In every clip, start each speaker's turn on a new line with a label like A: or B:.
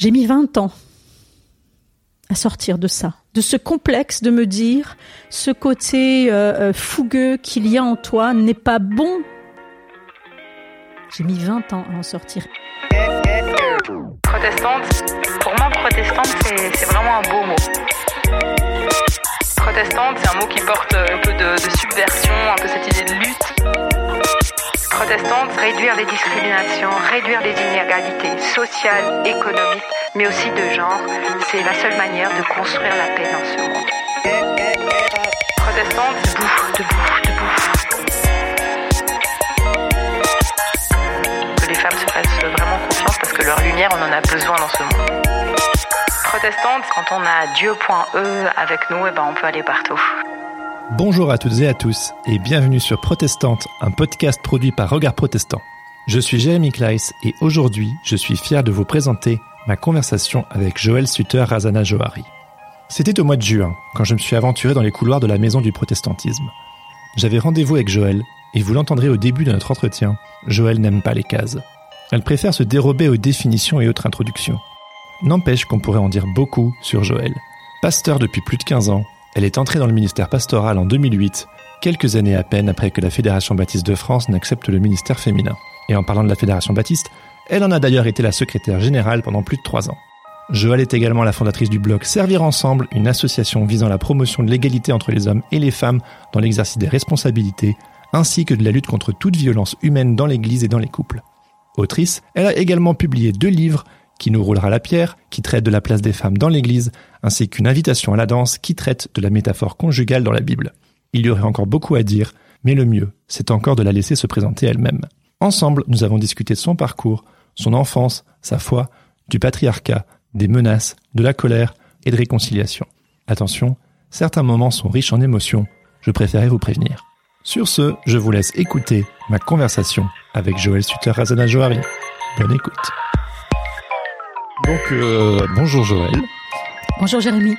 A: J'ai mis 20 ans à sortir de ça, de ce complexe de me dire ce côté euh, euh, fougueux qu'il y a en toi n'est pas bon. J'ai mis 20 ans à en sortir.
B: Protestante, pour moi, protestante, c'est vraiment un beau mot. Protestante, c'est un mot qui porte un peu de, de subversion, un peu cette idée de lutte. Protestante, réduire les discriminations, réduire les inégalités sociales, économiques, mais aussi de genre, c'est la seule manière de construire la paix dans ce monde. Protestante, debout, debout, debout. Que les femmes se fassent vraiment confiance parce que leur lumière, on en a besoin dans ce monde. Protestante, quand on a Dieu.e avec nous, et ben on peut aller partout.
C: Bonjour à toutes et à tous et bienvenue sur Protestante, un podcast produit par Regard Protestant. Je suis Jérémy Kleiss et aujourd'hui, je suis fier de vous présenter ma conversation avec Joël Sutter Razana Johari. C'était au mois de juin, quand je me suis aventuré dans les couloirs de la maison du protestantisme. J'avais rendez-vous avec Joël, et vous l'entendrez au début de notre entretien, Joël n'aime pas les cases. Elle préfère se dérober aux définitions et autres introductions. N'empêche qu'on pourrait en dire beaucoup sur Joël. Pasteur depuis plus de 15 ans, elle est entrée dans le ministère pastoral en 2008, quelques années à peine après que la Fédération baptiste de France n'accepte le ministère féminin. Et en parlant de la Fédération baptiste, elle en a d'ailleurs été la secrétaire générale pendant plus de trois ans. Joël est également la fondatrice du blog Servir Ensemble, une association visant la promotion de l'égalité entre les hommes et les femmes dans l'exercice des responsabilités, ainsi que de la lutte contre toute violence humaine dans l'Église et dans les couples. Autrice, elle a également publié deux livres qui nous roulera la pierre, qui traite de la place des femmes dans l'Église, ainsi qu'une invitation à la danse qui traite de la métaphore conjugale dans la Bible. Il y aurait encore beaucoup à dire, mais le mieux, c'est encore de la laisser se présenter elle-même. Ensemble, nous avons discuté de son parcours, son enfance, sa foi, du patriarcat, des menaces, de la colère et de réconciliation. Attention, certains moments sont riches en émotions, je préférais vous prévenir. Sur ce, je vous laisse écouter ma conversation avec Joël Sutter Razana Johari. Bonne écoute. Donc, euh, bonjour Joël.
A: Bonjour Jérémy.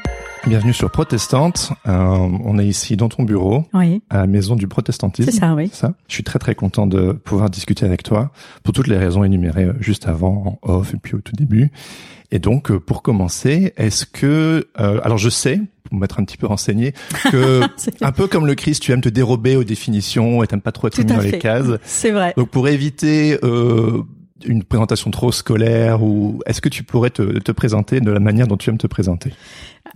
C: Bienvenue sur Protestante. Euh, on est ici dans ton bureau,
A: Oui,
C: à la maison du protestantisme.
A: c'est ça, oui.
C: Ça. Je suis très très content de pouvoir discuter avec toi pour toutes les raisons énumérées euh, juste avant, en off et puis au tout début. Et donc, euh, pour commencer, est-ce que, euh, alors je sais, pour m'être un petit peu renseigné, que un peu comme le Christ, tu aimes te dérober aux définitions et t'aimes pas trop être mis dans les cases.
A: C'est vrai.
C: Donc, pour éviter euh, une présentation trop scolaire, ou est-ce que tu pourrais te, te présenter de la manière dont tu aimes te présenter?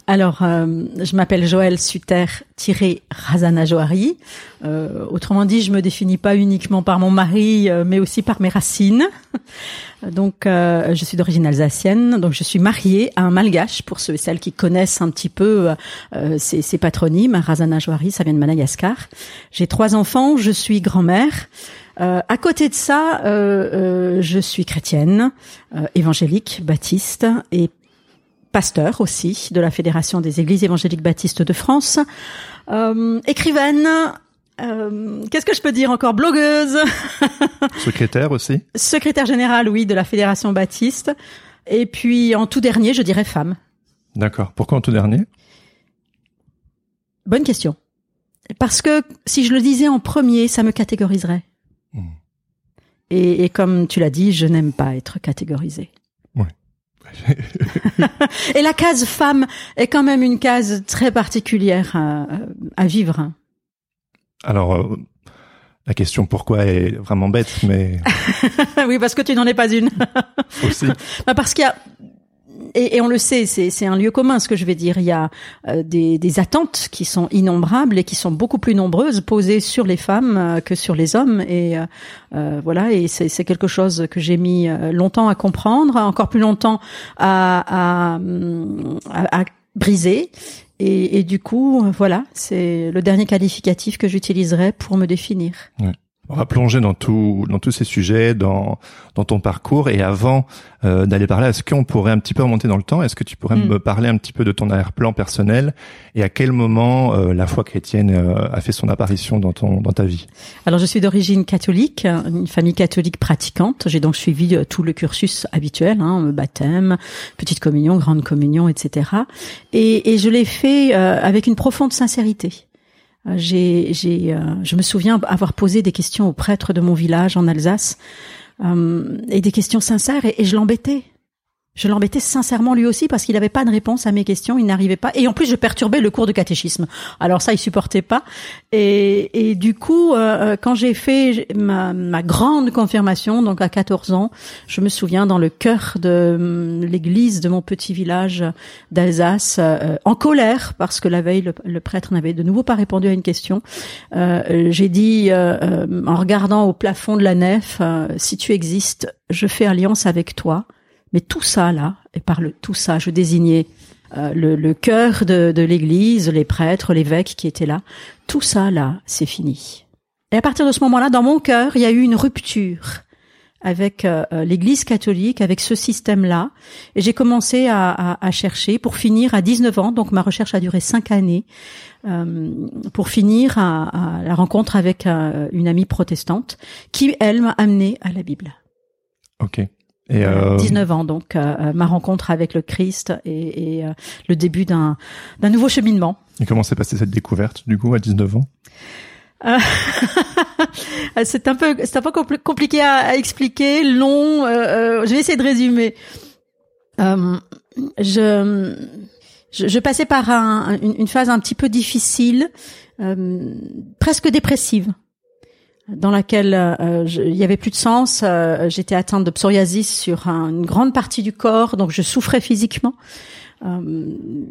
A: Alors, euh, je m'appelle Joël Suter-Razana Johari. Euh, autrement dit, je me définis pas uniquement par mon mari, euh, mais aussi par mes racines. Donc, euh, je suis d'origine alsacienne. Donc, je suis mariée à un malgache, pour ceux et celles qui connaissent un petit peu euh, ces, ces patronymes. Razana Johari, ça vient de Madagascar. J'ai trois enfants. Je suis grand-mère. Euh, à côté de ça, euh, euh, je suis chrétienne, euh, évangélique, baptiste et pasteur aussi de la Fédération des Églises évangéliques baptistes de France, euh, écrivaine. euh, Qu'est-ce que je peux dire encore? Blogueuse,
C: Secrétaire aussi?
A: Secrétaire générale, oui, de la Fédération baptiste. Et puis en tout dernier, je dirais femme.
C: D'accord. Pourquoi en tout dernier?
A: Bonne question. Parce que si je le disais en premier, ça me catégoriserait. Et, et comme tu l'as dit, je n'aime pas être catégorisée.
C: Ouais.
A: et la case femme est quand même une case très particulière à, à vivre.
C: Alors, euh, la question pourquoi est vraiment bête, mais
A: oui, parce que tu n'en es pas une.
C: aussi.
A: Bah, parce qu'il y a et, et on le sait, c'est un lieu commun ce que je vais dire. Il y a euh, des, des attentes qui sont innombrables et qui sont beaucoup plus nombreuses posées sur les femmes euh, que sur les hommes. Et euh, euh, voilà, et c'est quelque chose que j'ai mis euh, longtemps à comprendre, encore plus longtemps à à, à- à briser. Et, et du coup, voilà, c'est le dernier qualificatif que j'utiliserai pour me définir.
C: On va plonger dans tout, dans tous ces sujets, dans, dans ton parcours. Et avant euh, d'aller parler, est-ce qu'on pourrait un petit peu remonter dans le temps? Est-ce que tu pourrais
A: Mm.
C: me parler un petit peu de ton arrière-plan personnel? Et à quel moment euh, la foi chrétienne euh, a fait son apparition dans ton, dans ta vie?
A: Alors je suis d'origine catholique, une famille catholique pratiquante. J'ai donc suivi euh, tout le cursus habituel, hein, baptême, petite communion, grande communion, etc. Et, et je l'ai fait euh, avec une profonde sincérité. Euh, J'ai, j'ai, euh, je me souviens avoir posé des questions au prêtre de mon village en Alsace, euh, et des questions sincères, et je l'embêtais. Je l'embêtais sincèrement lui aussi parce qu'il n'avait pas de réponse à mes questions, il n'arrivait pas. Et en plus, je perturbais le cours de catéchisme. Alors ça, il supportait pas. Et, et du coup, euh, euh, quand j'ai fait ma, ma, grande confirmation, donc à 14 ans, je me souviens dans le cœur de hum, l'église de mon petit village d'Alsace, euh, en colère parce que la veille, le, prêtre n'avait de nouveau pas répondu à une question. j'ai dit, en regardant au plafond de la nef, si tu existes, je fais alliance avec toi mais tout ça là, et par le tout ça, je désignais euh, le, cœur de, l'Église, les prêtres, l'évêque qui étaient là. Tout ça là, c'est fini. Et à partir de ce moment-là, dans mon cœur, il y a eu une rupture avec euh, euh, l'Église catholique, avec ce système-là. Et j'ai commencé à, chercher pour finir à 19 ans, donc ma recherche a duré cinq années, pour finir à, à, la rencontre avec une amie protestante qui, elle, m'a amené à la Bible.
C: Ok.
A: Et euh... 19 ans, donc euh, euh, ma rencontre avec le Christ et, et euh, le début d'un nouveau cheminement.
C: Et comment s'est passée cette découverte du coup à 19 ans?
A: C'est un peu c'est un peu compliqué à, à expliquer, long. je vais essayer de résumer. je, je, je passais par un, une, une, phase un petit peu difficile, presque dépressive dans laquelle euh, il y avait plus de sens. Euh, j'étais atteinte de psoriasis sur une grande partie du corps, donc je souffrais physiquement. Euh,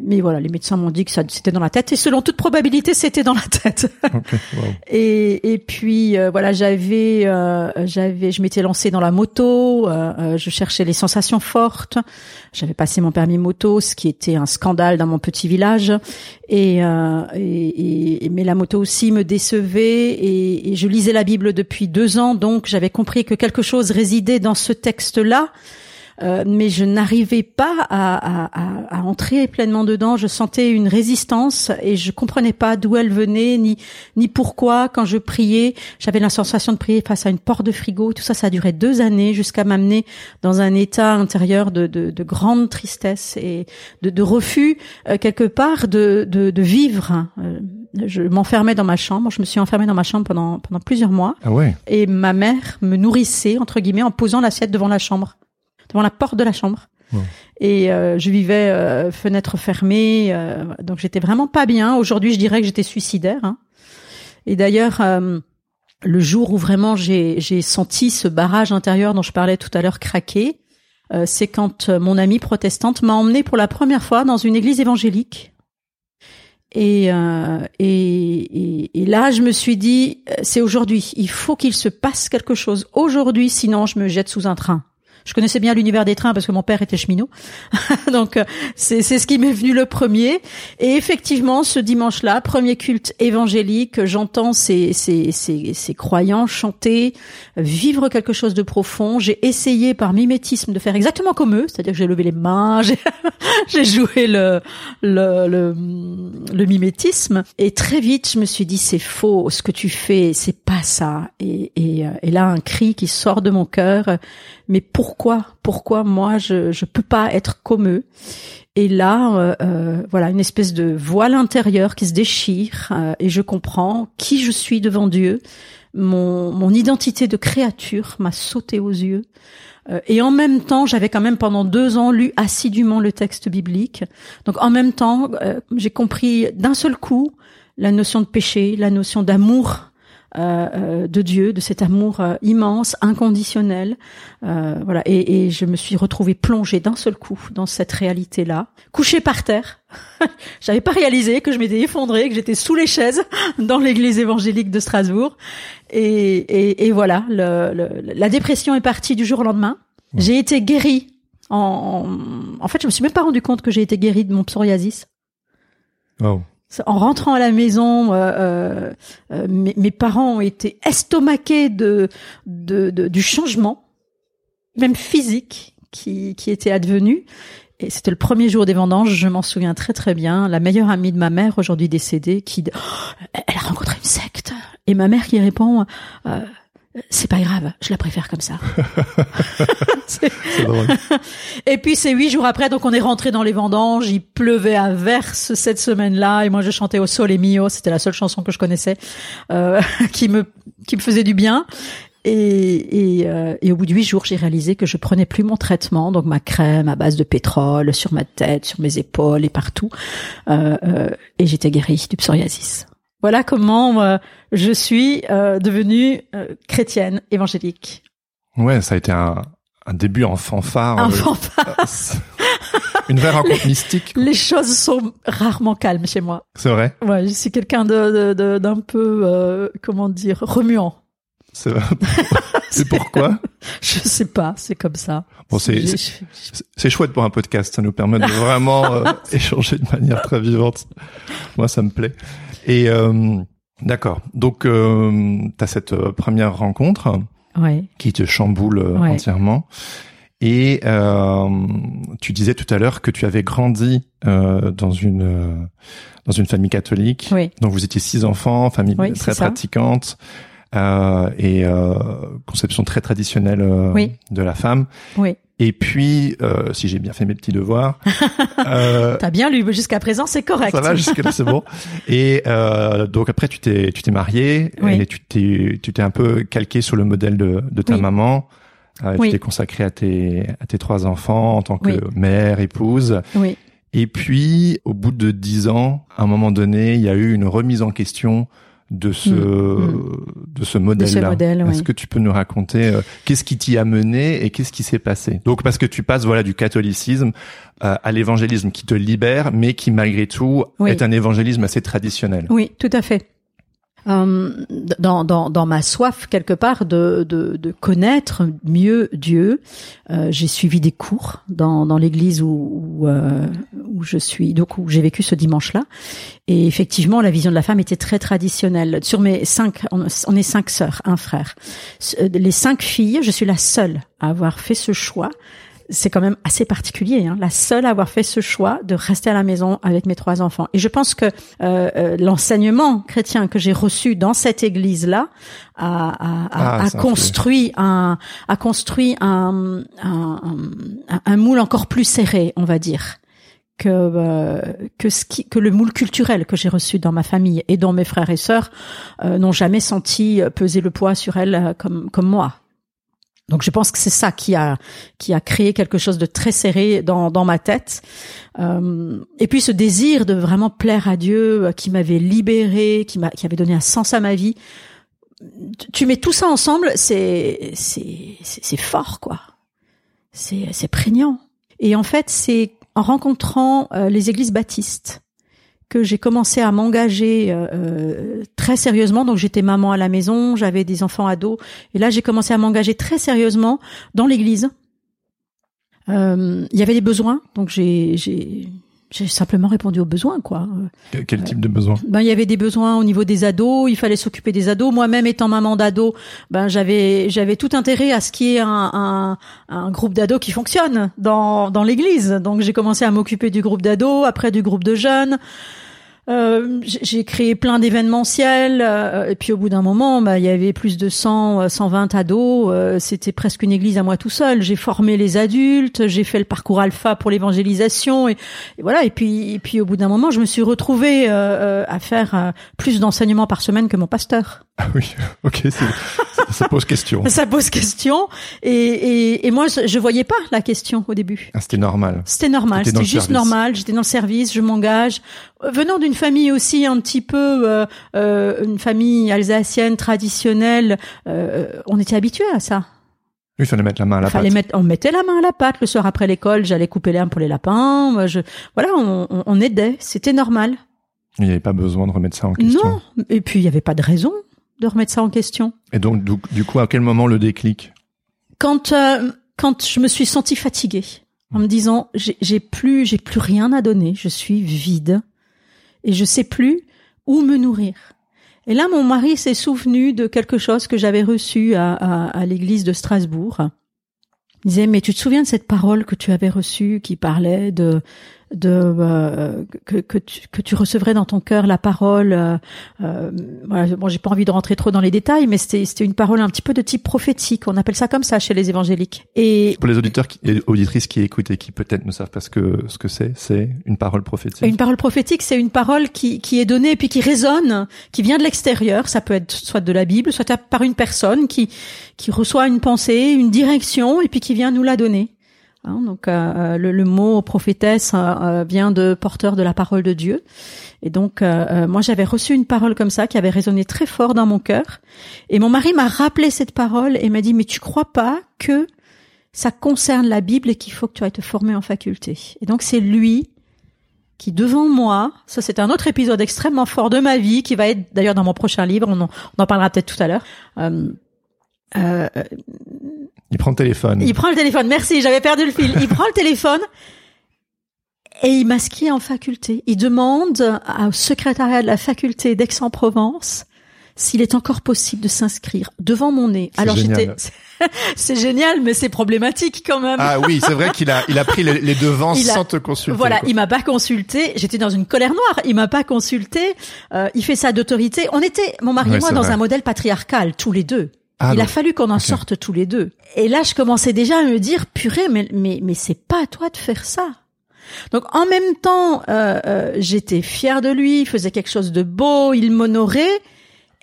A: mais voilà, les médecins m'ont dit que ça c'était dans la tête et selon toute probabilité c'était dans la tête. et, et puis euh, voilà, j'avais euh, j'avais je m'étais lancée dans la moto, je cherchais les sensations fortes. J'avais passé mon permis moto, ce qui était un scandale dans mon petit village. Et, et, et mais la moto aussi me décevait et, et je lisais la Bible depuis deux ans, donc j'avais compris que quelque chose résidait dans ce texte-là euh, mais je n'arrivais pas à, à, à, entrer pleinement dedans. Je sentais une résistance et je comprenais pas d'où elle venait ni ni pourquoi. Quand je priais, j'avais la sensation de prier face à une porte de frigo. Tout ça, ça a duré deux années jusqu'à m'amener dans un état intérieur de, de, de grande tristesse et de, de refus euh, quelque part de, de, de vivre. Euh, je m'enfermais dans ma chambre. Je me suis enfermée dans ma chambre pendant pendant plusieurs mois.
C: Ah ouais.
A: Et ma mère me nourrissait entre guillemets en posant l'assiette devant la chambre devant la porte de la chambre. Et euh, je vivais euh, fenêtre fermée, euh, donc j'étais vraiment pas bien. Aujourd'hui, je dirais que j'étais suicidaire. Hein. Et d'ailleurs, le jour où vraiment j'ai senti ce barrage intérieur dont je parlais tout à l'heure craquer, c'est quand mon amie protestante m'a emmené pour la première fois dans une église évangélique. Et, et, et, et, là, je me suis dit, c'est aujourd'hui. Il faut qu'il se passe quelque chose aujourd'hui, sinon je me jette sous un train. Je connaissais bien l'univers des trains parce que mon père était cheminot. Donc euh, c'est c'est ce qui m'est venu le premier. Et effectivement, ce dimanche-là, premier culte évangélique, j'entends ces, ces, ces, ces croyants chanter, vivre quelque chose de profond. J'ai essayé par mimétisme de faire exactement comme eux, c'est-à-dire que j'ai levé les mains, j'ai joué le, le, le, le mimétisme. Et très vite, je me suis dit, c'est faux, ce que tu fais, c'est pas ça. Et, et, euh, et là, un cri qui sort de mon cœur, mais pourquoi pourquoi moi je je peux pas être comme eux? Et là euh, euh, voilà une espèce de voile intérieur qui se déchire euh, et je comprends qui je suis devant Dieu. Mon mon identité de créature m'a sauté aux yeux. Et en même temps, j'avais quand même pendant deux ans lu assidûment le texte biblique. Donc en même temps, j'ai compris d'un seul coup la notion de péché, la notion d'amour euh, euh, de Dieu, de cet amour euh, immense, inconditionnel. voilà, et, et, je me suis retrouvée plongée d'un seul coup dans cette réalité-là, couchée par terre. J'avais pas réalisé que je m'étais effondrée, que j'étais sous les chaises dans l'église évangélique de Strasbourg. Et, et, et voilà, le, le, la dépression est partie du jour au lendemain. J'ai été guérie. En, en, fait, je me suis même pas rendu compte que j'ai été guérie de mon psoriasis.
C: Oh
A: en rentrant à la maison, euh, euh, euh, mes, parents ont été estomaqués de, de, de, du changement, même physique, qui, qui était advenu. Et c'était le premier jour des vendanges, je m'en souviens très très bien. La meilleure amie de ma mère, aujourd'hui décédée, qui oh, elle a rencontré une secte. Et ma mère qui répond c'est pas grave, je la préfère comme ça.
C: c'est drôle.
A: Et puis c'est huit jours après, donc on est rentré dans les vendanges. Il pleuvait à verse cette semaine-là, et moi je chantais au sol et mio. C'était la seule chanson que je connaissais euh, qui me qui me faisait du bien. Et, et, euh, et, au bout de huit jours, j'ai réalisé que je prenais plus mon traitement, donc ma crème à base de pétrole sur ma tête, sur mes épaules et partout. Euh, euh, et j'étais guérie du psoriasis. Voilà comment euh, je suis euh, devenue chrétienne évangélique.
C: Ouais, ça a été un, un début en fanfare.
A: Un fanfare.
C: Une vraie rencontre mystique.
A: Les choses sont rarement calmes chez moi.
C: C'est vrai.
A: Ouais, je suis quelqu'un de, de, d'un peu, comment dire, remuant.
C: C'est pourquoi?
A: Je sais pas, c'est comme ça.
C: Bon, c'est c'est chouette pour un podcast, ça nous permet de vraiment euh, échanger de manière très vivante. Moi, ça me plaît. Et euh, d'accord. Donc, euh, tu as cette euh, première rencontre
A: ouais.
C: qui te chamboule
A: ouais.
C: entièrement. Et euh, tu disais tout à l'heure que tu avais grandi euh, dans une dans une famille catholique.
A: Oui.
C: Donc vous étiez six enfants, famille
A: oui,
C: très pratiquante. Euh, et euh, conception très traditionnelle
A: oui.
C: de la femme.
A: Oui.
C: Et puis, euh, si j'ai bien fait mes petits devoirs,
A: euh, t'as bien lu jusqu'à présent, c'est correct.
C: Ça va jusqu'à là, c'est bon. Et euh, donc après, tu t'es tu t'es marié
A: oui.
C: et tu t'es tu t'es un peu calqué sur le modèle de de ta
A: oui.
C: maman. Euh,
A: oui.
C: Tu t'es consacré à tes à tes trois enfants en tant que mère, épouse.
A: Oui.
C: Et puis, au bout de dix ans, à un moment donné, il y a eu une remise en question de ce
A: mmh.
C: de ce modèle-là.
A: Modèle,
C: Est-ce
A: oui.
C: que tu peux nous raconter euh, qu'est-ce qui t'y a mené et qu'est-ce qui s'est passé? Donc parce que tu passes voilà du catholicisme euh, à l'évangélisme qui te libère, mais qui malgré tout
A: oui.
C: est un évangélisme assez traditionnel.
A: Oui, tout à fait. Euh, dans, dans, dans ma soif quelque part de, de, de connaître mieux Dieu, euh, j'ai suivi des cours dans, dans l'église où, où, euh, où je suis, donc où j'ai vécu ce dimanche-là. Et effectivement, la vision de la femme était très traditionnelle. Sur mes cinq, on, on est cinq sœurs, un frère. Les cinq filles, je suis la seule à avoir fait ce choix c'est quand même assez particulier, hein, la seule à avoir fait ce choix de rester à la maison avec mes trois enfants. Et je pense que euh, euh, l'enseignement chrétien que j'ai reçu dans cette église-là a, a,
C: ah,
A: a construit un, a construit un, un, un, un, moule encore plus serré, on va dire. Que euh, que ce qui que le moule culturel que j'ai reçu dans ma famille et dont mes frères et sœurs euh, n'ont jamais senti peser le poids sur elles comme comme moi donc je pense que c'est ça qui a qui a créé quelque chose de très serré dans dans ma tête. Euh, et puis ce désir de vraiment plaire à Dieu, euh, qui m'avait libéré, qui m'a qui avait donné un sens à ma vie. Tu mets tout ça ensemble, c'est c'est c'est fort quoi. C'est c'est prégnant. Et en fait, c'est en rencontrant euh, les églises baptistes que j'ai commencé à m'engager euh, très sérieusement. Donc j'étais maman à la maison, j'avais des enfants ados, et là j'ai commencé à m'engager très sérieusement dans l'Église. Euh, il y avait des besoins, donc j'ai j'ai simplement répondu aux besoins, quoi.
C: Quel type de besoins?
A: Ben il y avait des besoins au niveau des ados, il fallait s'occuper des ados. Moi-même étant maman d'ados, ben j'avais j'avais tout intérêt à ce qu'il y ait un, un, un groupe d'ados qui fonctionne dans dans l'église. Donc j'ai commencé à m'occuper du groupe d'ados, après du groupe de jeunes. Euh, j'ai créé plein d'événementiels euh, et puis au bout d'un moment, bah, il y avait plus de 100, 120 ados. Euh, C'était presque une église à moi tout seul. J'ai formé les adultes, j'ai fait le parcours alpha pour l'évangélisation et, et, voilà. Et puis, et puis au bout d'un moment, je me suis retrouvée à faire plus d'enseignements par semaine que mon pasteur.
C: Ah oui, ok, ça pose question.
A: ça pose question et, et, et moi je, je voyais pas la question au début.
C: Ah, c'était normal.
A: C'était normal, c'était juste
C: service.
A: normal. J'étais dans le service, je m'engage. Venant d'une famille aussi un petit peu euh, euh, une famille alsacienne traditionnelle, euh, on était habitué à ça.
C: Il fallait mettre la main à la
A: fallait
C: pâte.
A: Mettre, on mettait la main à la pâte. Le soir après l'école, j'allais couper l'herbe pour les lapins. Je, voilà, on, on, on aidait. C'était normal.
C: Il n'y avait pas besoin de remettre ça en question.
A: Non. Et puis il n'y avait pas de raison de remettre ça en question.
C: Et donc, du, du coup, à quel moment le déclic?
A: Quand euh, quand je me suis sentie fatiguée, en me disant j'ai plus j'ai plus rien à donner, je suis vide et je sais plus où me nourrir. Et là, mon mari s'est souvenu de quelque chose que j'avais reçu à, à, à l'église de Strasbourg. Il disait mais tu te souviens de cette parole que tu avais reçue qui parlait de de euh, que, que, tu, que tu recevrais dans ton cœur la parole. Euh, euh, voilà, bon, j'ai pas envie de rentrer trop dans les détails, mais c'était c'était une parole un petit peu de type prophétique. On appelle ça comme ça chez les évangéliques. Et
C: pour les auditeurs qui, et auditrices qui écoutent et qui peut-être ne savent pas ce que ce que c'est, c'est une parole prophétique.
A: Une parole prophétique, c'est une parole qui qui est donnée et puis qui résonne, qui vient de l'extérieur. Ça peut être soit de la Bible, soit par une personne qui qui reçoit une pensée, une direction et puis qui vient nous la donner. Hein, donc euh, le, le, mot prophétesse euh, vient de porteur de la parole de Dieu. Et donc euh, moi j'avais reçu une parole comme ça qui avait résonné très fort dans mon cœur. Et mon mari m'a rappelé cette parole et m'a dit mais tu crois pas que ça concerne la Bible et qu'il faut que tu ailles te former en faculté? Et donc c'est lui qui devant moi, ça c'est un autre épisode extrêmement fort de ma vie qui va être d'ailleurs dans mon prochain livre, on en, on en parlera peut-être tout à l'heure. Euh,
C: il prend le téléphone.
A: Il prend le téléphone. Merci, j'avais perdu le fil. Il prend le téléphone et il m'inscrit en faculté. Il demande au secrétariat de la faculté d'Aix-en-Provence s'il est encore possible de s'inscrire devant mon nez.
C: Alors j'étais
A: c'est génial mais c'est problématique quand même.
C: Ah oui, c'est vrai qu'il a il a pris les, devants sans te consulter.
A: Voilà, il m'a pas consulté, j'étais dans une colère noire, il m'a pas consulté, euh, il fait ça d'autorité. On était mon mari et moi dans un modèle patriarcal tous les deux. Ah il a fallu qu'on en sorte tous les deux. Et là, je commençais déjà à me dire, purée, mais mais mais c'est pas à toi de faire ça. Donc en même temps, euh, euh, j'étais fière de lui, il faisait quelque chose de beau, il m'honorait,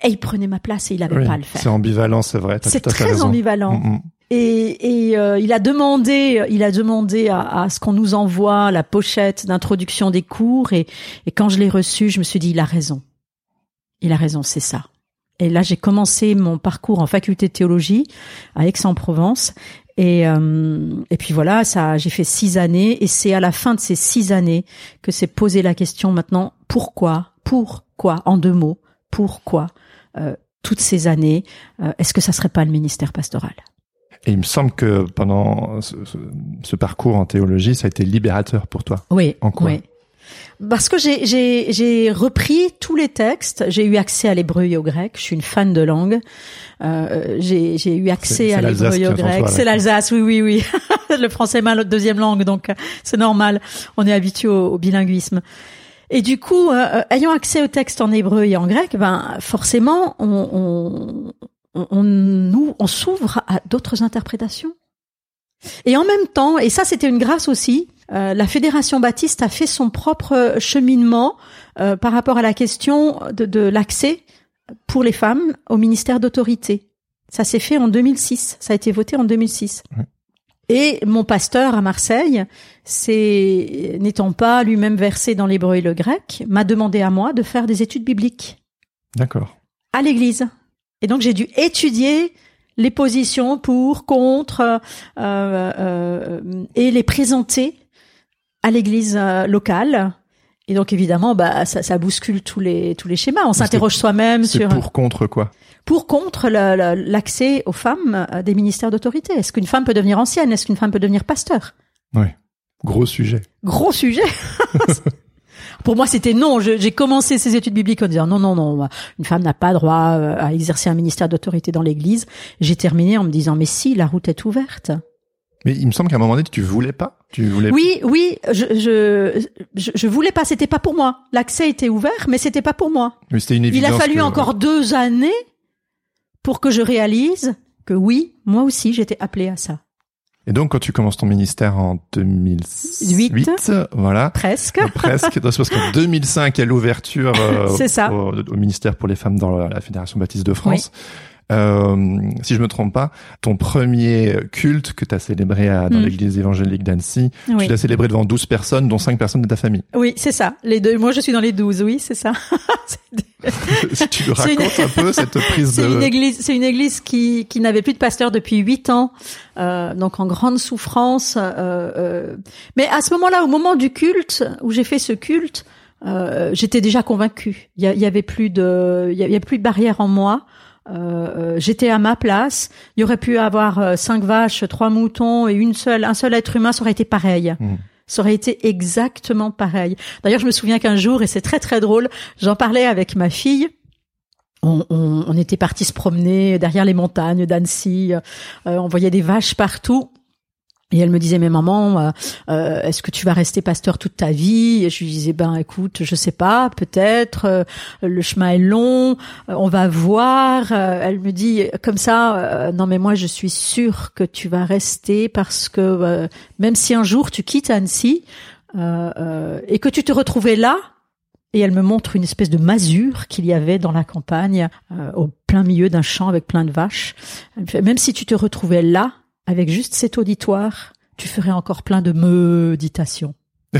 A: et il prenait ma place et il avait pas à le faire.
C: C'est ambivalent, c'est vrai.
A: C'est très ambivalent. Mm, mm. Et, et euh, il a demandé, il a demandé à, à ce qu'on nous envoie la pochette d'introduction des cours, et, et quand je l'ai reçu, je me suis dit, il a raison. Il a raison, c'est ça. Et là, j'ai commencé mon parcours en faculté de théologie à Aix-en-Provence. Et, euh, et puis voilà, ça, j'ai fait six années. Et c'est à la fin de ces six années que s'est posé la question maintenant pourquoi, pourquoi, en deux mots, pourquoi euh, toutes ces années, euh, est-ce que ça serait pas le ministère pastoral?
C: Et il me semble que pendant ce, ce, parcours en théologie, ça a été libérateur pour toi.
A: Oui.
C: En quoi?
A: oui. Parce que j'ai repris tous les textes. J'ai eu accès à l'hébreu et au grec. Je suis une fan de langue. Euh, j'ai eu accès à l'hébreu et au grec. C'est l'Alsace, oui, oui, oui. le français est ma deuxième langue, donc euh, c'est normal. On est habitué au, bilinguisme. Et du coup, euh, euh, ayant accès aux textes en hébreu et en grec, ben forcément, on, on, on, nous, on s'ouvre à d'autres interprétations. Et en même temps, et ça c'était une grâce aussi, euh, la Fédération baptiste a fait son propre cheminement euh, par rapport à la question de, de l'accès pour les femmes au ministère d'autorité. Ça s'est fait en 2006, ça a été voté en 2006. Et mon pasteur à Marseille, c'est n'étant pas lui-même versé dans l'hébreu et le grec, m'a demandé à moi de faire des études bibliques.
C: D'accord.
A: À l'église. Et donc j'ai dû étudier les positions pour, contre, euh, euh, et les présenter à l'église euh, locale. Et donc évidemment, bah ça, ça bouscule tous les tous les schémas. On s'interroge soi-même sur
C: pour contre quoi?
A: Pour contre l'accès aux femmes à des ministères d'autorité. Est-ce qu'une femme peut devenir ancienne? Est-ce qu'une femme peut devenir pasteur?
C: Oui, gros sujet.
A: Gros sujet. Pour moi, c'était non. J'ai commencé ces études bibliques en disant non, non, non, une femme n'a pas droit euh, à exercer un ministère d'autorité dans l'Église. J'ai terminé en me disant mais si, la route est ouverte.
C: Mais il me semble qu'à un moment donné, tu voulais pas. Tu voulais.
A: Oui, oui, je, je, je, voulais pas. C'était pas pour moi. L'accès était ouvert, mais c'était pas pour moi.
C: Mais c'était une évidence.
A: Il a fallu encore deux années pour que je réalise que oui, moi aussi, j'étais appelée à ça.
C: Et donc, quand tu commences ton ministère en 2008, voilà.
A: Presque.
C: presque. Parce qu'en 2005, il y a l'ouverture euh, au, au, ministère pour les femmes dans la, Fédération baptiste de France. Euh, si je me trompe pas, ton premier culte que tu as célébré à, dans hmm. l'église évangélique d'Annecy, tu l'as célébré devant 12 personnes, dont 5 personnes de ta famille.
A: Oui, c'est ça. Les deux. Moi, je suis dans les 12, oui, c'est ça.
C: si tu nous racontes un peu cette prise
A: de... C'est une église, c'est une église qui, qui n'avait plus de pasteur depuis 8 ans, euh, donc en grande souffrance. Euh, euh, mais à ce moment-là, au moment du culte, où j'ai fait ce culte, euh, j'étais déjà convaincue. Il y, avait plus de, il y avait plus de barrière en moi. Euh, euh, j'étais à ma place. Il y aurait pu avoir euh, cinq vaches, trois moutons et une seule, un seul être humain, ça aurait été pareil. Mmh. Ça aurait été exactement pareil. D'ailleurs, je me souviens qu'un jour, et c'est très très drôle, j'en parlais avec ma fille. On, on, on était parti se promener derrière les montagnes d'Annecy. on voyait des vaches partout. Et elle me disait, mais maman, euh, euh, est-ce que tu vas rester pasteur toute ta vie? Et je lui disais, ben écoute, je sais pas, peut-être. euh, le chemin est long, euh, on va voir. Euh, elle me dit comme ça, euh, non mais moi je suis sûre que tu vas rester parce que même si un jour tu quittes Annecy et que tu te retrouvais là. Et elle me montre une espèce de masure qu'il y avait dans la campagne, au plein milieu d'un champ avec plein de vaches. Elle me fait, même si tu te retrouvais là, avec juste cet auditoire, tu ferais encore plein de méditations.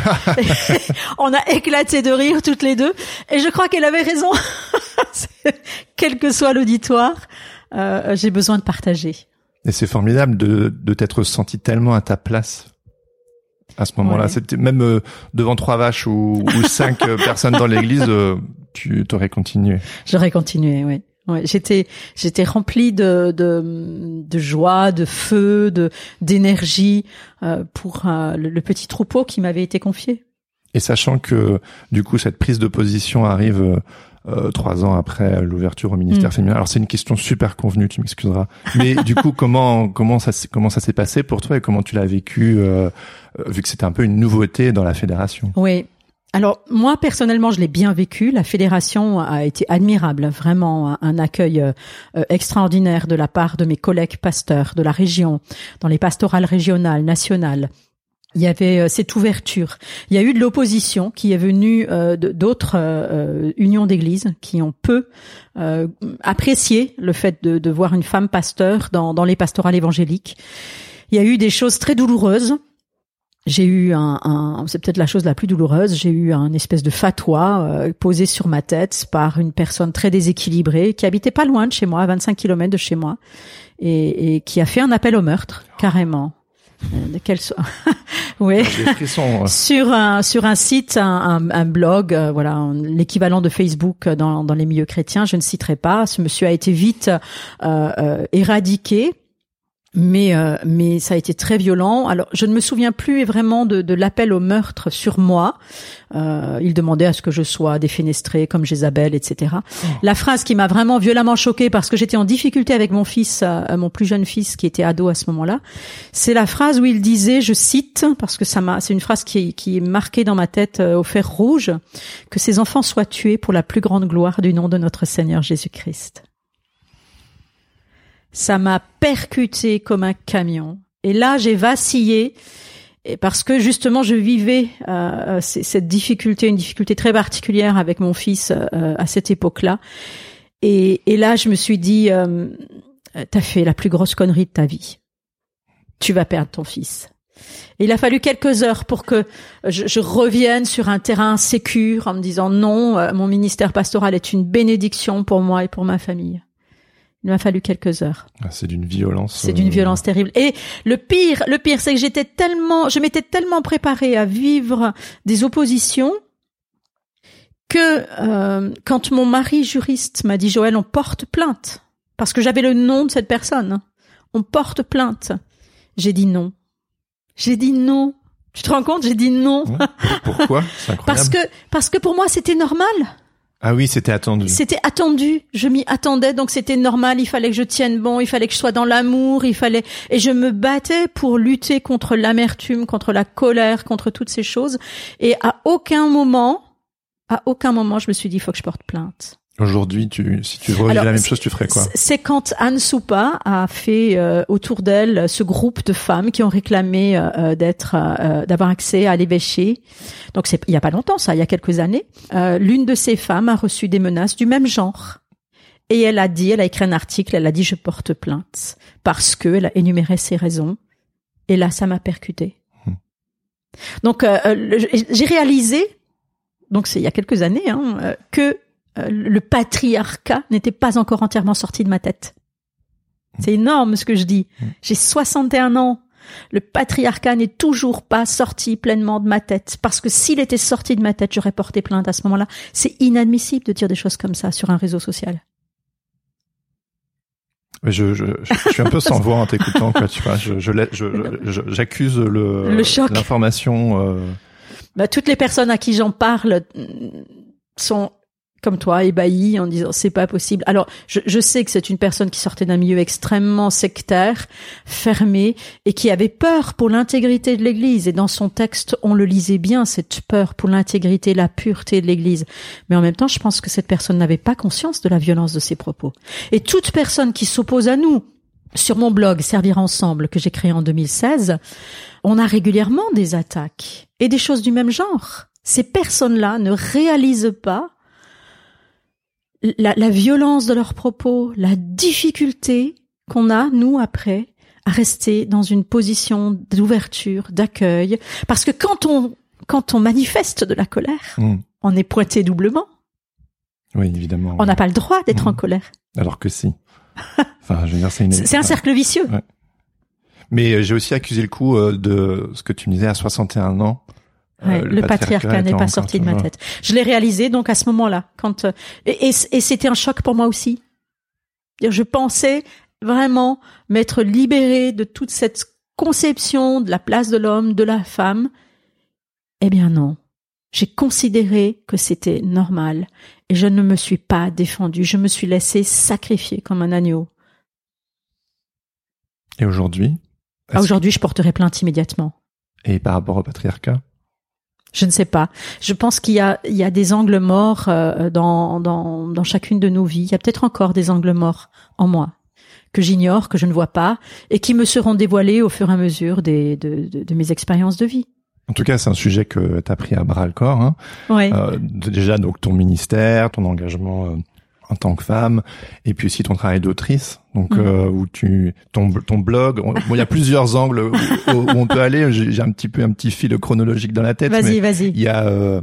A: On a éclaté de rire toutes les deux, et je crois qu'elle avait raison. Quel que soit l'auditoire, euh, j'ai besoin de partager.
C: Et c'est formidable de, de t'être senti tellement à ta place à ce moment-là.
A: Ouais.
C: C'était même euh, devant trois vaches ou, ou cinq personnes dans l'église, euh, tu t'aurais continué.
A: J'aurais continué, oui. Ouais, j'étais j'étais remplie de, de de joie, de feu, de d'énergie euh, pour euh, le, le petit troupeau qui m'avait été confié.
C: Et sachant que du coup cette prise de position arrive euh, trois ans après l'ouverture au ministère
A: Mm.
C: féminin. Alors c'est une question super convenue, tu m'excuseras. Mais du coup comment comment ça s'est- comment ça s'est passé pour toi et comment tu l'as vécu euh, euh, vu que c'était un peu une nouveauté dans la fédération?
A: Oui. Alors moi personnellement, je l'ai bien vécu. La fédération a été admirable, vraiment un, accueil euh, euh, extraordinaire de la part de mes collègues pasteurs de la région, dans les pastorales régionales, nationales. Il y avait euh, cette ouverture. Il y a eu de l'opposition qui est venue d'autres unions d'églises qui ont peu apprécié le fait de, voir une femme pasteur dans les pastorales évangéliques. Il y a eu des choses très douloureuses. J'ai eu un, un c'est peut-être la chose la plus douloureuse. J'ai eu un espèce de fatwa euh, posé sur ma tête par une personne très déséquilibrée qui habitait pas loin de chez moi, à 25 km de chez moi, et, et qui a fait un appel au meurtre carrément. Euh, de quel so- oui.
C: Euh.
A: Sur un sur un site, un, un, un blog, euh, voilà, l'équivalent de Facebook dans, dans les milieux chrétiens. Je ne citerai pas. Ce monsieur a été vite euh, euh, éradiqué. Mais euh, mais ça a été très violent. Alors je ne me souviens plus vraiment de, de l'appel au meurtre sur moi. Euh, il demandait à ce que je sois défenestrée comme Jézabel, etc. La phrase qui m'a vraiment violemment choquée parce que j'étais en difficulté avec mon fils, euh, mon plus jeune fils qui était ado à ce moment-là, c'est la phrase où il disait, je cite, parce que ça m'a, c'est une phrase qui est, qui est marquée dans ma tête euh, au fer rouge, que ces enfants soient tués pour la plus grande gloire du nom de notre Seigneur Jésus-Christ. Ça m'a percuté comme un camion. Et là, j'ai vacillé. Et parce que justement, je vivais euh, c- cette difficulté, une difficulté très particulière avec mon fils euh, à cette époque-là. Et, et là, je me suis dit, euh, t'as fait la plus grosse connerie de ta vie. Tu vas perdre ton fils. Et il a fallu quelques heures pour que je, je revienne sur un terrain sécure en me disant non, euh, mon ministère pastoral est une bénédiction pour moi et pour ma famille. Il m'a fallu quelques heures.
C: Ah, C'est d'une violence.
A: C'est d'une
C: euh,
A: violence terrible. Et le pire, le pire, c'est que j'étais tellement, je m'étais tellement préparée à vivre des oppositions que euh, quand mon mari juriste m'a dit Joël, on porte plainte parce que j'avais le nom de cette personne, on porte plainte. J'ai dit non. J'ai dit non. Tu te rends compte? J'ai dit non
C: Ouais. Pourquoi?
A: Parce que parce que pour moi c'était normal.
C: Ah oui, c'était attendu.
A: C'était attendu, je m'y attendais, donc c'était normal. Il fallait que je tienne bon, il fallait que je sois dans l'amour, il fallait et je me battais pour lutter contre l'amertume, contre la colère, contre toutes ces choses. Et à aucun moment, à aucun moment, je me suis dit faut que je porte plainte.
C: Aujourd'hui, tu, si tu revis
A: Alors,
C: la même chose, tu ferais quoi
A: C'est quand Anne Soupa a fait euh, autour d'elle ce groupe de femmes qui ont réclamé euh, euh, d'être, euh, d'avoir accès à l'évêché. Donc c'est il y a pas longtemps, ça, il y a quelques années. Euh, L'une de ces femmes a reçu des menaces du même genre. Et elle a dit, elle a écrit un article, elle a dit je porte plainte parce que elle a énuméré ses raisons. Et là, ça m'a percuté.
C: Hmm.
A: Donc euh, euh, j'ai réalisé, donc c'est il y a quelques années, hein, euh, que euh, le patriarcat n'était pas encore entièrement sorti de ma tête. C'est énorme ce que je dis. J'ai 61 ans. Le patriarcat n'est toujours pas sorti pleinement de ma tête. Parce que s'il était sorti de ma tête, j'aurais porté plainte à ce moment-là. C'est inadmissible de dire des choses comme ça sur un réseau social.
C: Mais je, je, je, suis un peu sans voix en t'écoutant. Je, je, j'accuse le,
A: Le choc.
C: l'information. euh,
A: Bah, toutes les personnes à qui j'en parle mm, sont comme toi, ébahi en disant c'est pas possible. Alors, je, je sais que c'est une personne qui sortait d'un milieu extrêmement sectaire, fermé, et qui avait peur pour l'intégrité de l'Église. Et dans son texte, on le lisait bien, cette peur pour l'intégrité, la pureté de l'Église. Mais en même temps, je pense que cette personne n'avait pas conscience de la violence de ses propos. Et toute personne qui s'oppose à nous, sur mon blog Servir ensemble que j'ai créé en 2016, on a régulièrement des attaques et des choses du même genre. Ces personnes-là ne réalisent pas la, la violence de leurs propos, la difficulté qu'on a, nous, après, à rester dans une position d'ouverture, d'accueil. Parce que quand on, quand on manifeste de la colère,
C: Mm.
A: on est pointé doublement.
C: Oui, évidemment.
A: On n'a pas le droit d'être en colère.
C: Alors que si. Enfin, je veux dire, c'est une.
A: C'est un cercle vicieux.
C: Ouais. Mais euh, j'ai aussi accusé le coup euh, de ce que tu me disais à 61 ans. Euh,
A: le patriarcat n'est pas sorti de ma tête. Je l'ai réalisé donc à ce moment-là, quand euh, et, et- et c'était un choc pour moi aussi. Je pensais vraiment m'être libérée de toute cette conception de la place de l'homme, de la femme. Eh bien non. J'ai considéré que c'était normal et je ne me suis pas défendue. Je me suis laissée sacrifier comme un agneau.
C: Et aujourd'hui
A: Ah, Aujourd'hui, je porterai plainte immédiatement.
C: Et par rapport au patriarcat?
A: Je ne sais pas. Je pense qu'il y a, il y a des angles morts euh, dans, dans, dans chacune de nos vies. Il y a peut-être encore des angles morts en moi que j'ignore, que je ne vois pas, et qui me seront dévoilés au fur et à mesure des, de, de, de mes expériences de vie.
C: En tout cas, c'est un sujet que tu as pris à bras le corps. Hein.
A: Ouais.
C: Euh, déjà, donc ton ministère, ton engagement euh, en tant que femme, et puis aussi ton travail d'autrice. Donc,
A: Mhm.
C: euh, où tu ton ton blog. bon, il y a plusieurs angles où, où on peut aller. J'ai un petit peu un petit fil chronologique dans la tête.
A: vas-y, vas-y.
C: Il y a euh,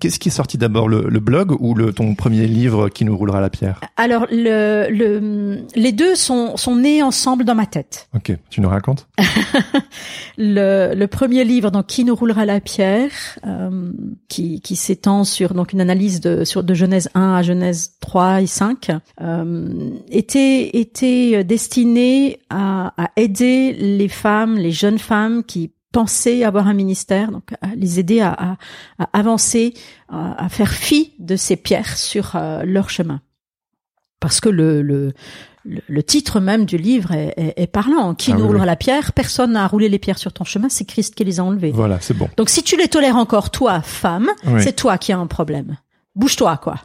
C: qu'est-ce qui est sorti d'abord, le, le blog ou le ton premier livre qui nous roulera la pierre
A: Alors, le, le, les deux sont, sont nés ensemble dans ma tête.
C: Ok, tu nous racontes
A: Le, le premier livre, donc qui nous roulera la pierre, euh, qui, qui s'étend sur donc une analyse de sur de Genèse 1 à Genèse 3 et 5, euh, était était destiné à, à aider les femmes, les jeunes femmes qui pensaient avoir un ministère, donc à les aider à, à, à avancer, à, à faire fi de ces pierres sur euh, leur chemin. Parce que le, le, le, le titre même du livre est, est, est parlant. Qui
C: Ah
A: nous
C: oui,
A: roulera
C: oui.
A: la pierre Personne n'a roulé les pierres sur ton chemin, c'est Christ qui les a enlevées.
C: Voilà, c'est bon.
A: Donc si tu les tolères encore, toi, femme,
C: Oui.
A: c'est toi qui as un problème. Bouge-toi, quoi.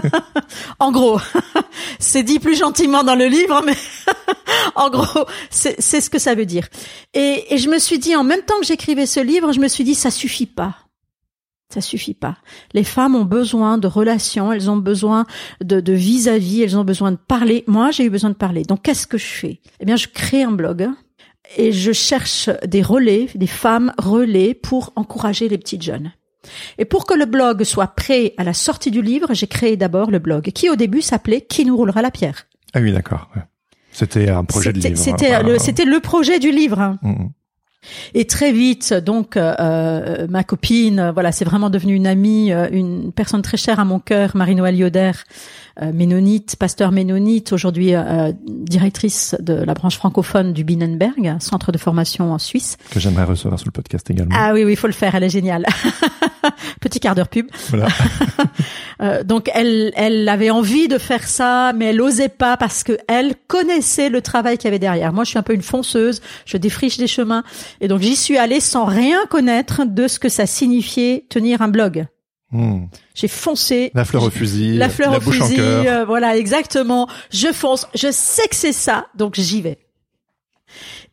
A: en gros, c'est dit plus gentiment dans le livre, mais en gros, c'est ce que ça veut dire. Et, et je me suis dit, en même temps que j'écrivais ce livre, je me suis dit, ça suffit pas. Ça suffit pas. Les femmes ont besoin de relations, elles ont besoin de de vis-à-vis, elles ont besoin de parler. Moi, j'ai eu besoin de parler. Donc, qu'est-ce que je fais? Eh bien, je crée un blog et je cherche des relais, des femmes relais pour encourager les petites jeunes. Et pour que le blog soit prêt à la sortie du livre, j'ai créé d'abord le blog, qui au début s'appelait Qui nous roulera la pierre.
C: Ah oui, d'accord. C'était un projet de livre.
A: c'était
C: enfin,
A: le, c'était le projet du livre. hein. Et très vite, donc euh, euh, ma copine, euh, voilà, c'est vraiment devenu une amie, euh, une personne très chère à mon cœur, Marie-Noël Yoder, euh, ménonite, pasteur ménonite, aujourd'hui euh, directrice de la branche francophone du Binnenberg, centre de formation en Suisse.
C: que j'aimerais recevoir sur le podcast également.
A: Ah oui, oui, il faut le faire, elle est géniale. Petit quart d'heure pub.
C: Voilà.
A: Donc elle, elle avait envie de faire ça, mais elle osait pas parce que elle connaissait le travail qu'il y avait derrière. Moi, je suis un peu une fonceuse, je défriche des chemins, et donc j'y suis allée sans rien connaître de ce que ça signifiait tenir un blog.
C: Mm.
A: J'ai foncé.
C: La fleur au fusil,
A: La fleur au
C: bouche
A: fusil,
C: en
A: euh, voilà, exactement. Je fonce, je sais que c'est ça, donc j'y vais.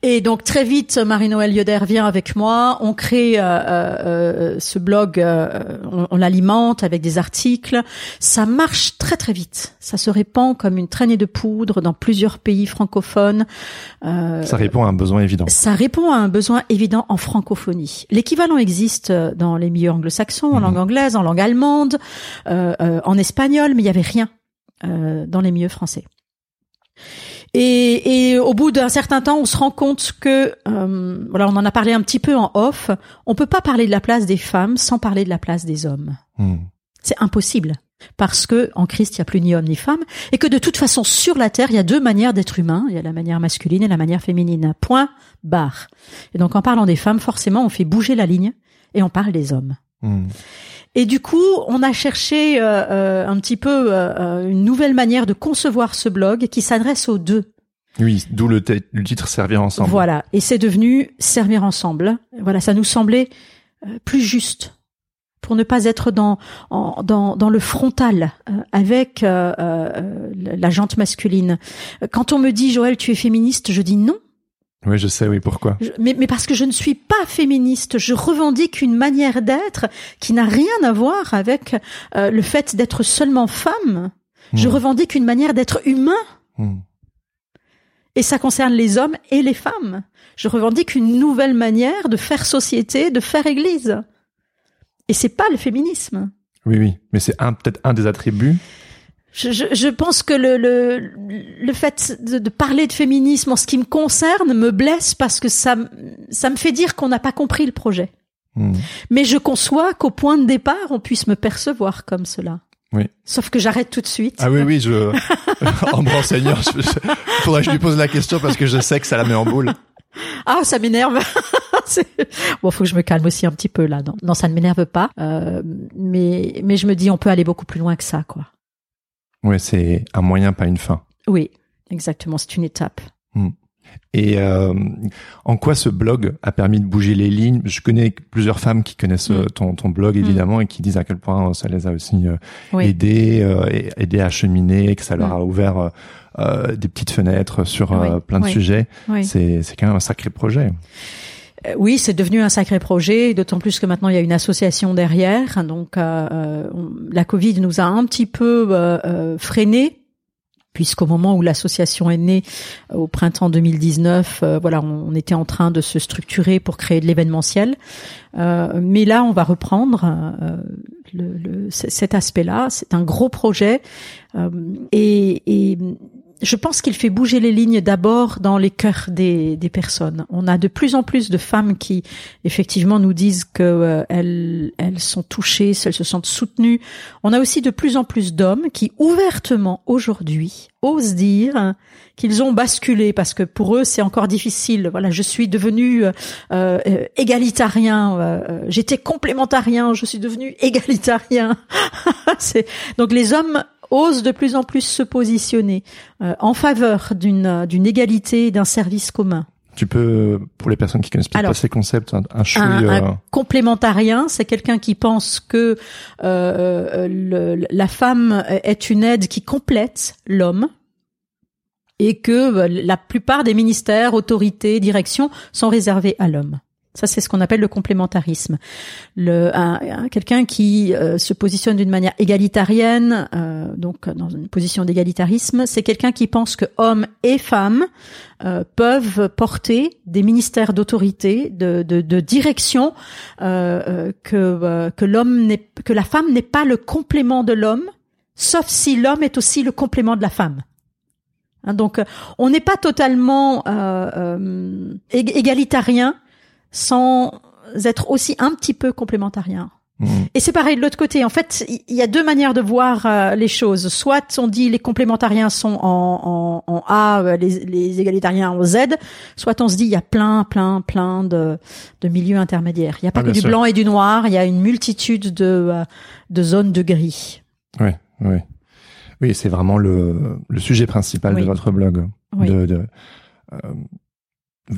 A: Et donc très vite, Marie-Noël Yoder vient avec moi. On crée euh, euh, euh, ce blog, euh, on, on l'alimente avec des articles. Ça marche très très vite. Ça se répand comme une traînée de poudre dans plusieurs pays francophones. Euh,
C: Ça répond à un besoin évident.
A: ça répond à un besoin évident en francophonie. L'équivalent existe dans les milieux anglo-saxons, en
C: Mhm.
A: langue anglaise, en langue allemande, euh, euh, en espagnol, mais il y avait rien euh, dans les milieux français. Et, et au bout d'un certain temps, on se rend compte que, euh, voilà, on en a parlé un petit peu en off. On peut pas parler de la place des femmes sans parler de la place des hommes.
C: Mm.
A: C'est impossible. Parce que en Christ, il n'y a plus ni homme ni femme, et que de toute façon, sur la terre, il y a deux manières d'être humain. Il y a la manière masculine et la manière féminine. Point, barre. Et donc, en parlant des femmes, forcément, on fait bouger la ligne et on parle des hommes.
C: Hmm.
A: Et du coup, on a cherché euh, euh, un petit peu euh, une nouvelle manière de concevoir ce blog qui s'adresse aux deux.
C: Oui, d'où le, titre Servir ensemble.
A: Voilà, et c'est devenu servir ensemble. Voilà, ça nous semblait euh, plus juste pour ne pas être dans en- dans, dans le frontal euh, avec euh, euh, la jante masculine. Quand on me dit Joël, tu es féministe, je dis non.
C: Oui, je sais, oui, pourquoi.
A: Je- mais, mais parce que je ne suis pas féministe, je revendique une manière d'être qui n'a rien à voir avec euh, le fait d'être seulement femme. Je
C: Hmm.
A: revendique une manière d'être humain.
C: Hmm.
A: Et ça concerne les hommes et les femmes. Je revendique une nouvelle manière de faire société, de faire église. Et c'est pas le féminisme.
C: Oui, oui, mais c'est un peut-être un des attributs.
A: Je, je, je pense que le, le, le fait de, de parler de féminisme en ce qui me concerne me blesse parce que ça, ça me fait dire qu'on n'a pas compris le projet.
C: Hmm.
A: Mais je conçois qu'au point de départ, on puisse me percevoir comme cela.
C: Oui.
A: Sauf que j'arrête tout de suite.
C: Ah oui, oui, je, en me renseignant, je, faudrait que je lui pose la question parce que je sais que ça la met en boule.
A: Ah, ça m'énerve. Bon, faut que je me calme aussi un petit peu là. Non, non ça ne m'énerve pas. Euh, mais mais je me dis, on peut aller beaucoup plus loin que ça, quoi.
C: Ouais, c'est un moyen, pas une fin.
A: Oui, exactement. C'est une étape.
C: Et euh, en quoi ce blog a permis de bouger les lignes? Je connais plusieurs femmes qui connaissent euh,
A: Mm.
C: ton, ton blog évidemment et qui disent à quel point euh, ça les a aussi euh,
A: Oui.
C: euh, aidés à cheminer, que ça leur a ouvert euh, euh, des petites fenêtres sur euh,
A: Oui,
C: plein de
A: oui.
C: sujets.
A: Oui.
C: C'est c'est quand même un sacré projet.
A: Euh, Oui, c'est devenu un sacré projet, d'autant plus que maintenant il y a une association derrière. Donc euh, euh, la Covid nous a un petit peu euh, freiné. Puisqu'au moment où l'association est née, au printemps 2019, euh, voilà, on, était en train de se structurer pour créer de l'événementiel. Mais là, on va reprendre cet aspect-là. C'est un gros projet et, et je pense qu'il fait bouger les lignes d'abord dans les cœurs des, des personnes. On a de plus en plus de femmes qui, effectivement, nous disent que euh, elles, elles sont touchées, elles se sentent soutenues. On a aussi de plus en plus d'hommes qui, ouvertement, aujourd'hui, osent dire qu'ils ont basculé parce que pour eux c'est encore difficile. Voilà, je suis devenu euh, euh, égalitarien, euh, euh, j'étais complémentarien, je suis devenu égalitarien. Donc les hommes osent de plus en plus se positionner euh, en faveur d'une euh, d'une égalité et d'un service commun.
C: Tu peux, pour les personnes qui connaissent peut-être
A: Alors,
C: pas ces concepts, un, un chouille,
A: Un,
C: euh,
A: complémentarien, c'est quelqu'un qui pense que euh, le- la femme est une aide qui complète l'homme et que euh, la plupart des ministères, autorités, directions sont réservés à l'homme. Ça, c'est ce qu'on appelle le complémentarisme. Le, un- un- quelqu'un qui euh, se positionne d'une manière égalitarienne, euh, donc dans une position d'égalitarisme, c'est quelqu'un qui pense que hommes et femmes euh, peuvent porter des ministères d'autorité, de, direction, euh, que l'homme que la femme n'est pas le complément de l'homme, sauf si l'homme est aussi le complément de la femme. Hein, donc, on n'est pas totalement ég- égalitarien sans être aussi un petit peu complémentarien.
C: mm,
A: Et c'est pareil de l'autre côté. En fait, il y a deux manières de voir euh, les choses. Soit on dit les complémentariens sont en, en, en A, euh, les, les égalitariens en Z. Soit on se dit il y a plein, plein, plein de, de milieux intermédiaires. Il n'y a pas
C: Ah,
A: que du
C: sûr.
A: blanc et du noir. Il y a une multitude de, euh, de zones de gris.
C: Oui, oui. Oui, c'est vraiment le, le sujet principal
A: Oui.
C: de votre blog.
A: Oui.
C: De, de, euh,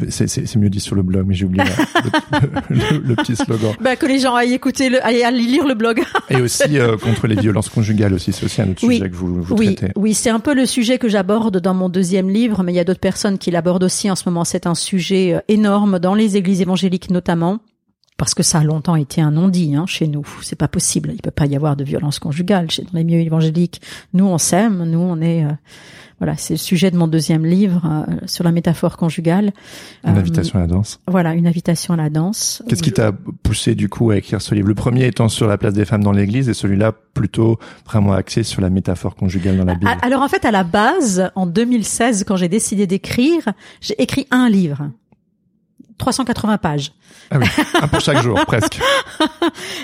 C: c'est, mieux dit sur le blog, mais j'ai oublié la- le, le- le petit slogan.
A: Bah, que les gens aillent écouter, le, aillent lire le blog.
C: Et aussi euh, contre les violences conjugales aussi, c'est aussi un autre
A: Oui.
C: sujet que vous, vous
A: oui,
C: traitez.
A: oui, c'est un peu le sujet que j'aborde dans mon deuxième livre, mais il y a d'autres personnes qui l'abordent aussi en ce moment. C'est un sujet euh, énorme dans les églises évangéliques notamment. Parce que ça a longtemps été un non-dit hein, chez nous. C'est pas possible. Il peut pas y avoir de violence conjugale chez dans les milieux évangéliques. Nous, on s'aime. Nous, on est. euh, voilà, c'est le sujet de mon deuxième livre euh, sur la métaphore conjugale.
C: Une
A: Euh,
C: invitation à la danse.
A: Voilà, une invitation à la danse.
C: Qu'est-ce qui t'a poussé du coup à écrire ce livre? Le premier étant sur la place des femmes dans l'Église et celui-là plutôt vraiment axé sur la métaphore conjugale dans la Bible.
A: Alors en fait, à la base, en 2016, quand j'ai décidé d'écrire, j'ai écrit un livre. 380 pages.
C: Ah oui, un pour chaque jour, presque.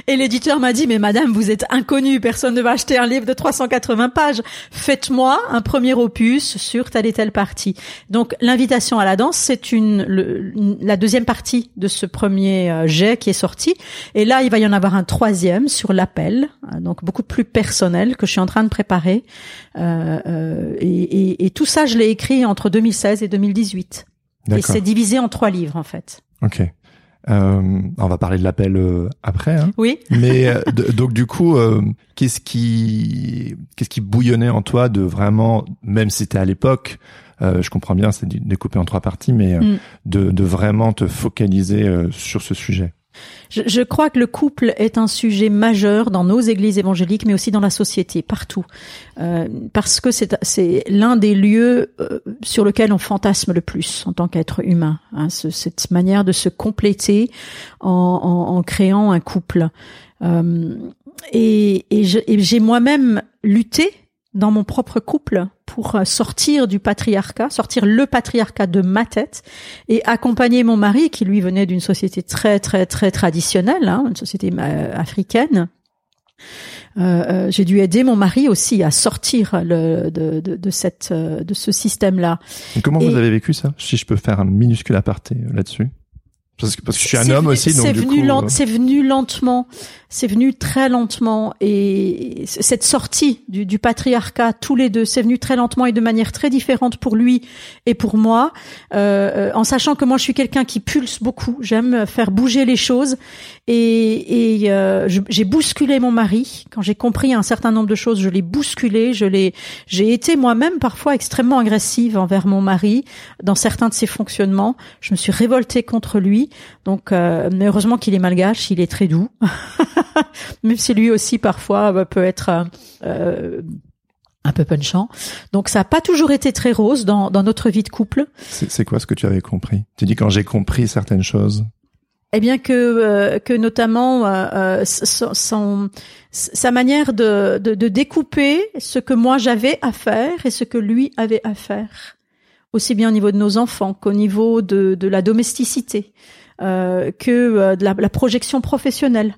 A: Et l'éditeur m'a dit, mais madame, vous êtes inconnue, personne ne va acheter un livre de 380 pages. Faites-moi un premier opus sur telle et telle partie. Donc, l'invitation à la danse, c'est une, la deuxième partie de ce premier euh, jet qui est sorti. Et là, il va y en avoir un troisième sur l'appel, euh, donc beaucoup plus personnel que je suis en train de préparer. Euh, euh et, et, et tout ça, je l'ai écrit entre 2016 et 2018. Et c'est divisé en trois livres, en fait.
C: Ok. Euh, on va parler de l'appel euh, après. Hein.
A: Oui.
C: Mais euh, donc du coup, euh, qu'est-ce qui qu'est-ce qui bouillonnait en toi de vraiment, même si c'était à l'époque, je comprends bien, c'est découpé en trois parties, mais mm. de, de vraiment te focaliser sur ce sujet?
A: Je, je, crois que le couple est un sujet majeur dans nos églises évangéliques, mais aussi dans la société, partout, euh, parce que c'est l'un des lieux euh, sur lequel on fantasme le plus en tant qu'être humain. Hein, ce, cette manière de se compléter en, en, en créant un couple. Euh, et, et j'ai moi-même lutté dans mon propre couple pour euh, sortir du patriarcat, sortir le patriarcat de ma tête et accompagner mon mari qui lui venait d'une société très très très traditionnelle, hein, une société euh, africaine. Euh, j'ai dû aider mon mari aussi à sortir le, de, de, de, cette de ce système-là.
C: Comment vous avez vécu ça? Si je peux faire un minuscule aparté là-dessus. Parce que, parce que je suis un homme aussi, donc
A: c'est venu
C: coup,
A: c'est venu lentement. C'est venu très lentement. Et cette sortie du, du, patriarcat, tous les deux, c'est venu très lentement et de manière très différente pour lui et pour moi, euh, en sachant que moi je suis quelqu'un qui pulse beaucoup, j'aime faire bouger les choses. Et, et euh, j'ai bousculé mon mari. Quand j'ai compris un certain nombre de choses, je l'ai bousculé, je l'ai, j'ai été moi-même parfois extrêmement agressive envers mon mari dans certains de ses fonctionnements, je me suis révoltée contre lui, donc euh, heureusement qu'il est malgache, il est très doux. même si lui aussi parfois euh, peut être euh, euh, un peu punchant. Donc ça n'a pas toujours été très rose dans, dans notre vie de couple.
C: C'est quoi ce que tu avais compris? Tu dis quand j'ai compris certaines choses.
A: Eh bien que que notamment son, sa manière de, de, de découper ce que moi j'avais à faire et ce que lui avait à faire, aussi bien au niveau de nos enfants qu'au niveau de, de la domesticité, euh, que de la, la, projection professionnelle.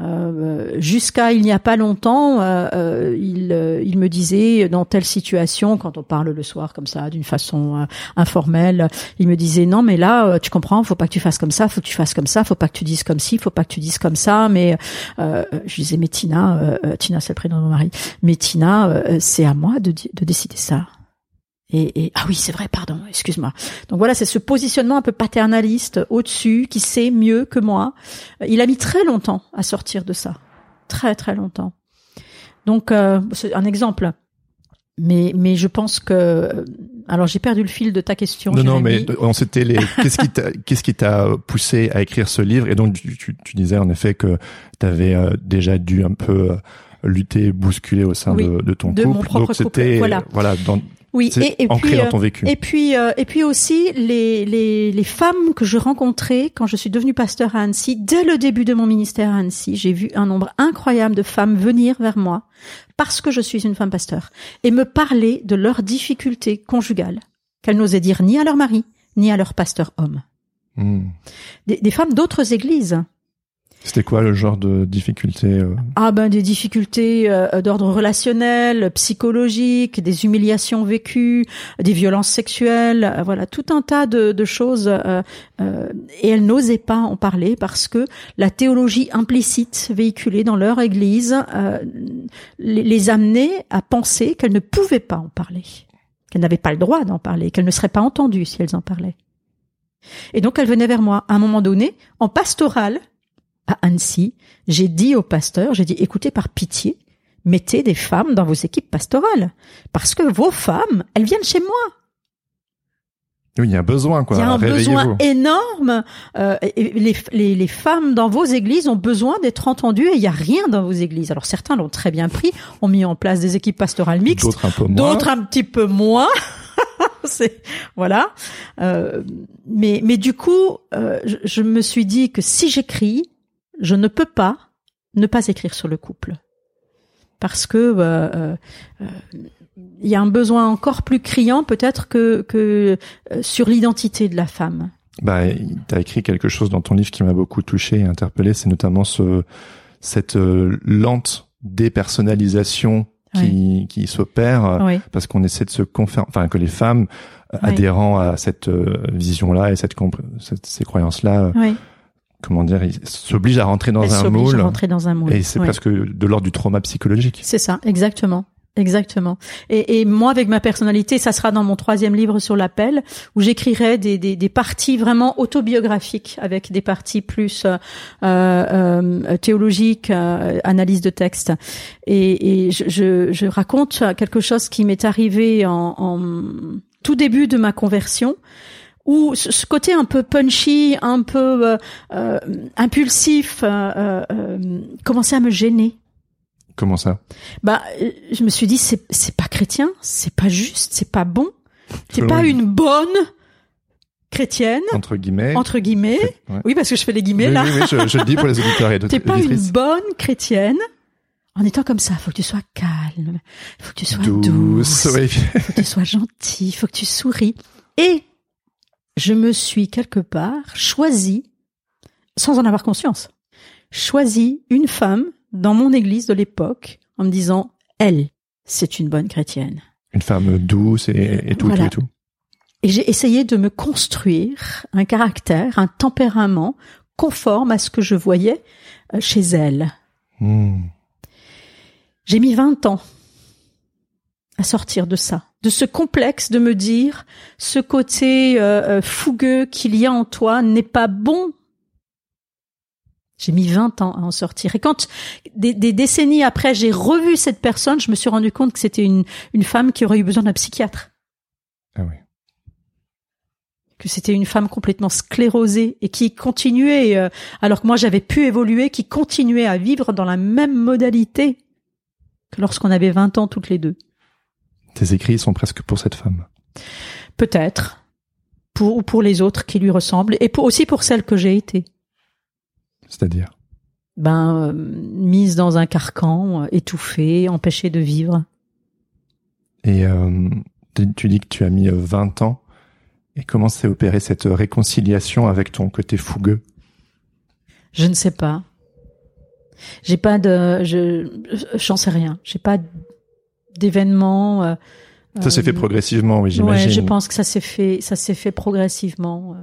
A: Euh, Jusqu'à il n'y a pas longtemps, euh, euh il, euh, il, me disait dans telle situation, quand on parle le soir comme ça, d'une façon euh, informelle, il me disait non mais là tu comprends, faut pas que tu fasses comme ça, faut que tu fasses comme ça, faut pas que tu dises comme ci, faut pas que tu dises comme ça. Mais je disais mais Tina, Tina c'est le prénom de mon mari, mais Tina c'est à moi de, de décider ça. Et, et, ah oui, c'est vrai, pardon, excuse-moi. Donc voilà, c'est ce positionnement un peu paternaliste au-dessus, qui sait mieux que moi. Il a mis très longtemps à sortir de ça, très très longtemps. Donc euh, c'est un exemple. Mais mais je pense que alors j'ai perdu le fil de ta question.
C: Non non, mais on s'était les qu'est-ce qui t'a qu'est-ce qui t'a poussé à écrire ce livre? Et donc tu, tu, disais en effet que tu avais euh, déjà dû un peu euh, lutter, bousculer au sein de, de, ton
A: de
C: couple.
A: Mon propre
C: donc c'était
A: voilà.
C: voilà dans,
A: oui,
C: et, et puis dans ton vécu.
A: et puis euh, et puis aussi les, les les femmes que je rencontrais quand je suis devenue pasteur à Annecy dès le début de mon ministère à Annecy, j'ai vu un nombre incroyable de femmes venir vers moi parce que je suis une femme pasteur et me parler de leurs difficultés conjugales qu'elles n'osaient dire ni à leur mari ni à leur pasteur homme. Hmm. Des, des femmes d'autres églises
C: c'était quoi le genre de difficultés euh
A: Ah ben des difficultés euh, d'ordre relationnel, psychologique, des humiliations vécues, des violences sexuelles, euh, voilà tout un tas de, de choses. et elles n'osaient pas en parler parce que la théologie implicite véhiculée dans leur Église les, les amenait à penser qu'elles ne pouvaient pas en parler, qu'elles n'avaient pas le droit d'en parler, qu'elles ne seraient pas entendues si elles en parlaient. Et donc elles venaient vers moi à un moment donné en pastoral à Annecy, j'ai dit au pasteur, j'ai dit, écoutez, par pitié, mettez des femmes dans vos équipes pastorales. Parce que vos femmes, elles viennent chez moi.
C: Oui, il y a un besoin, quoi.
A: Il y a un besoin énorme. Euh, les, les, les, femmes dans vos églises ont besoin d'être entendues et il n'y a rien dans vos églises. Alors certains l'ont très bien pris, ont mis en place des équipes pastorales mixtes.
C: D'autres un peu moins.
A: D'autres un petit peu moins. c'est voilà. Euh, mais mais du coup, euh, je, je, me suis dit que si j'écris, je ne peux pas ne pas écrire sur le couple. Parce que euh, euh, euh, il y a un besoin encore plus criant peut-être que, que sur l'identité de la femme.
C: Bah, tu as écrit quelque chose dans ton livre qui m'a beaucoup touché et interpellé, c'est notamment ce cette euh, lente dépersonnalisation qui, qui s'opère euh, parce qu'on essaie de se conférer, enfin que les femmes euh, adhérant à cette vision-là et cette, ces croyances-là, comment dire, s'obligent à rentrer dans un moule.
A: À rentrer dans un moule.
C: Et c'est presque de l'ordre du trauma psychologique.
A: C'est ça, exactement. Exactement. Et, et, moi, avec ma personnalité, ça sera dans mon troisième livre sur l'appel, où j'écrirai des, des, des, parties vraiment autobiographiques, avec des parties plus euh, euh, théologiques, euh, analyse de texte. Et, et je, je, raconte quelque chose qui m'est arrivé en, en, tout début de ma conversion, où ce côté un peu punchy, un peu euh, euh, impulsif, commençait à me gêner
C: Comment ça?
A: Bah, euh, je me suis dit c'est c'est pas chrétien, c'est pas juste, c'est pas bon, c'est pas une bonne chrétienne
C: entre guillemets.
A: Entre guillemets. Oui, parce que je fais les guillemets là.
C: Oui, oui, je, je, le dis pour les auditeurs et
A: T'es pas une bonne chrétienne en étant comme ça. Faut que tu sois calme, faut que tu sois douce,
C: oui.
A: faut que tu sois gentil, faut que tu souris. Et je me suis quelque part choisi, sans en avoir conscience, choisi une femme dans mon église de l'époque en me disant, elle, c'est une bonne chrétienne.
C: Une femme douce et, et tout, et tout, et tout.
A: Et j'ai essayé de me construire un caractère, un tempérament conforme à ce que je voyais euh, chez elle. Hmm. J'ai mis 20 ans à sortir de ça, de ce complexe de me dire ce côté euh, euh, fougueux qu'il y a en toi n'est pas bon j'ai mis 20 ans à en sortir. Et quand des, décennies après, j'ai revu cette personne, je me suis rendu compte que c'était une, une femme qui aurait eu besoin d'un psychiatre.
C: Ah oui.
A: Que c'était une femme complètement sclérosée et qui continuait, euh, alors que moi j'avais pu évoluer, qui continuait à vivre dans la même modalité que lorsqu'on avait 20 ans toutes les deux.
C: Tes écrits sont presque pour cette femme.
A: Peut-être. Pour, ou pour les autres qui lui ressemblent et pour, aussi pour celle que j'ai été.
C: C'est-à-dire?
A: Ben, euh, mise dans un carcan, euh, étouffée, empêchée de vivre.
C: Et euh, tu dis que tu as mis 20 ans. Et comment s'est opérée cette réconciliation avec ton côté fougueux?
A: Je ne sais pas. J'ai pas de, je, j'en sais rien. J'ai pas d'événement.
C: ça s'est fait progressivement, oui, j'imagine.
A: Ouais, je pense que ça s'est fait, ça s'est fait progressivement.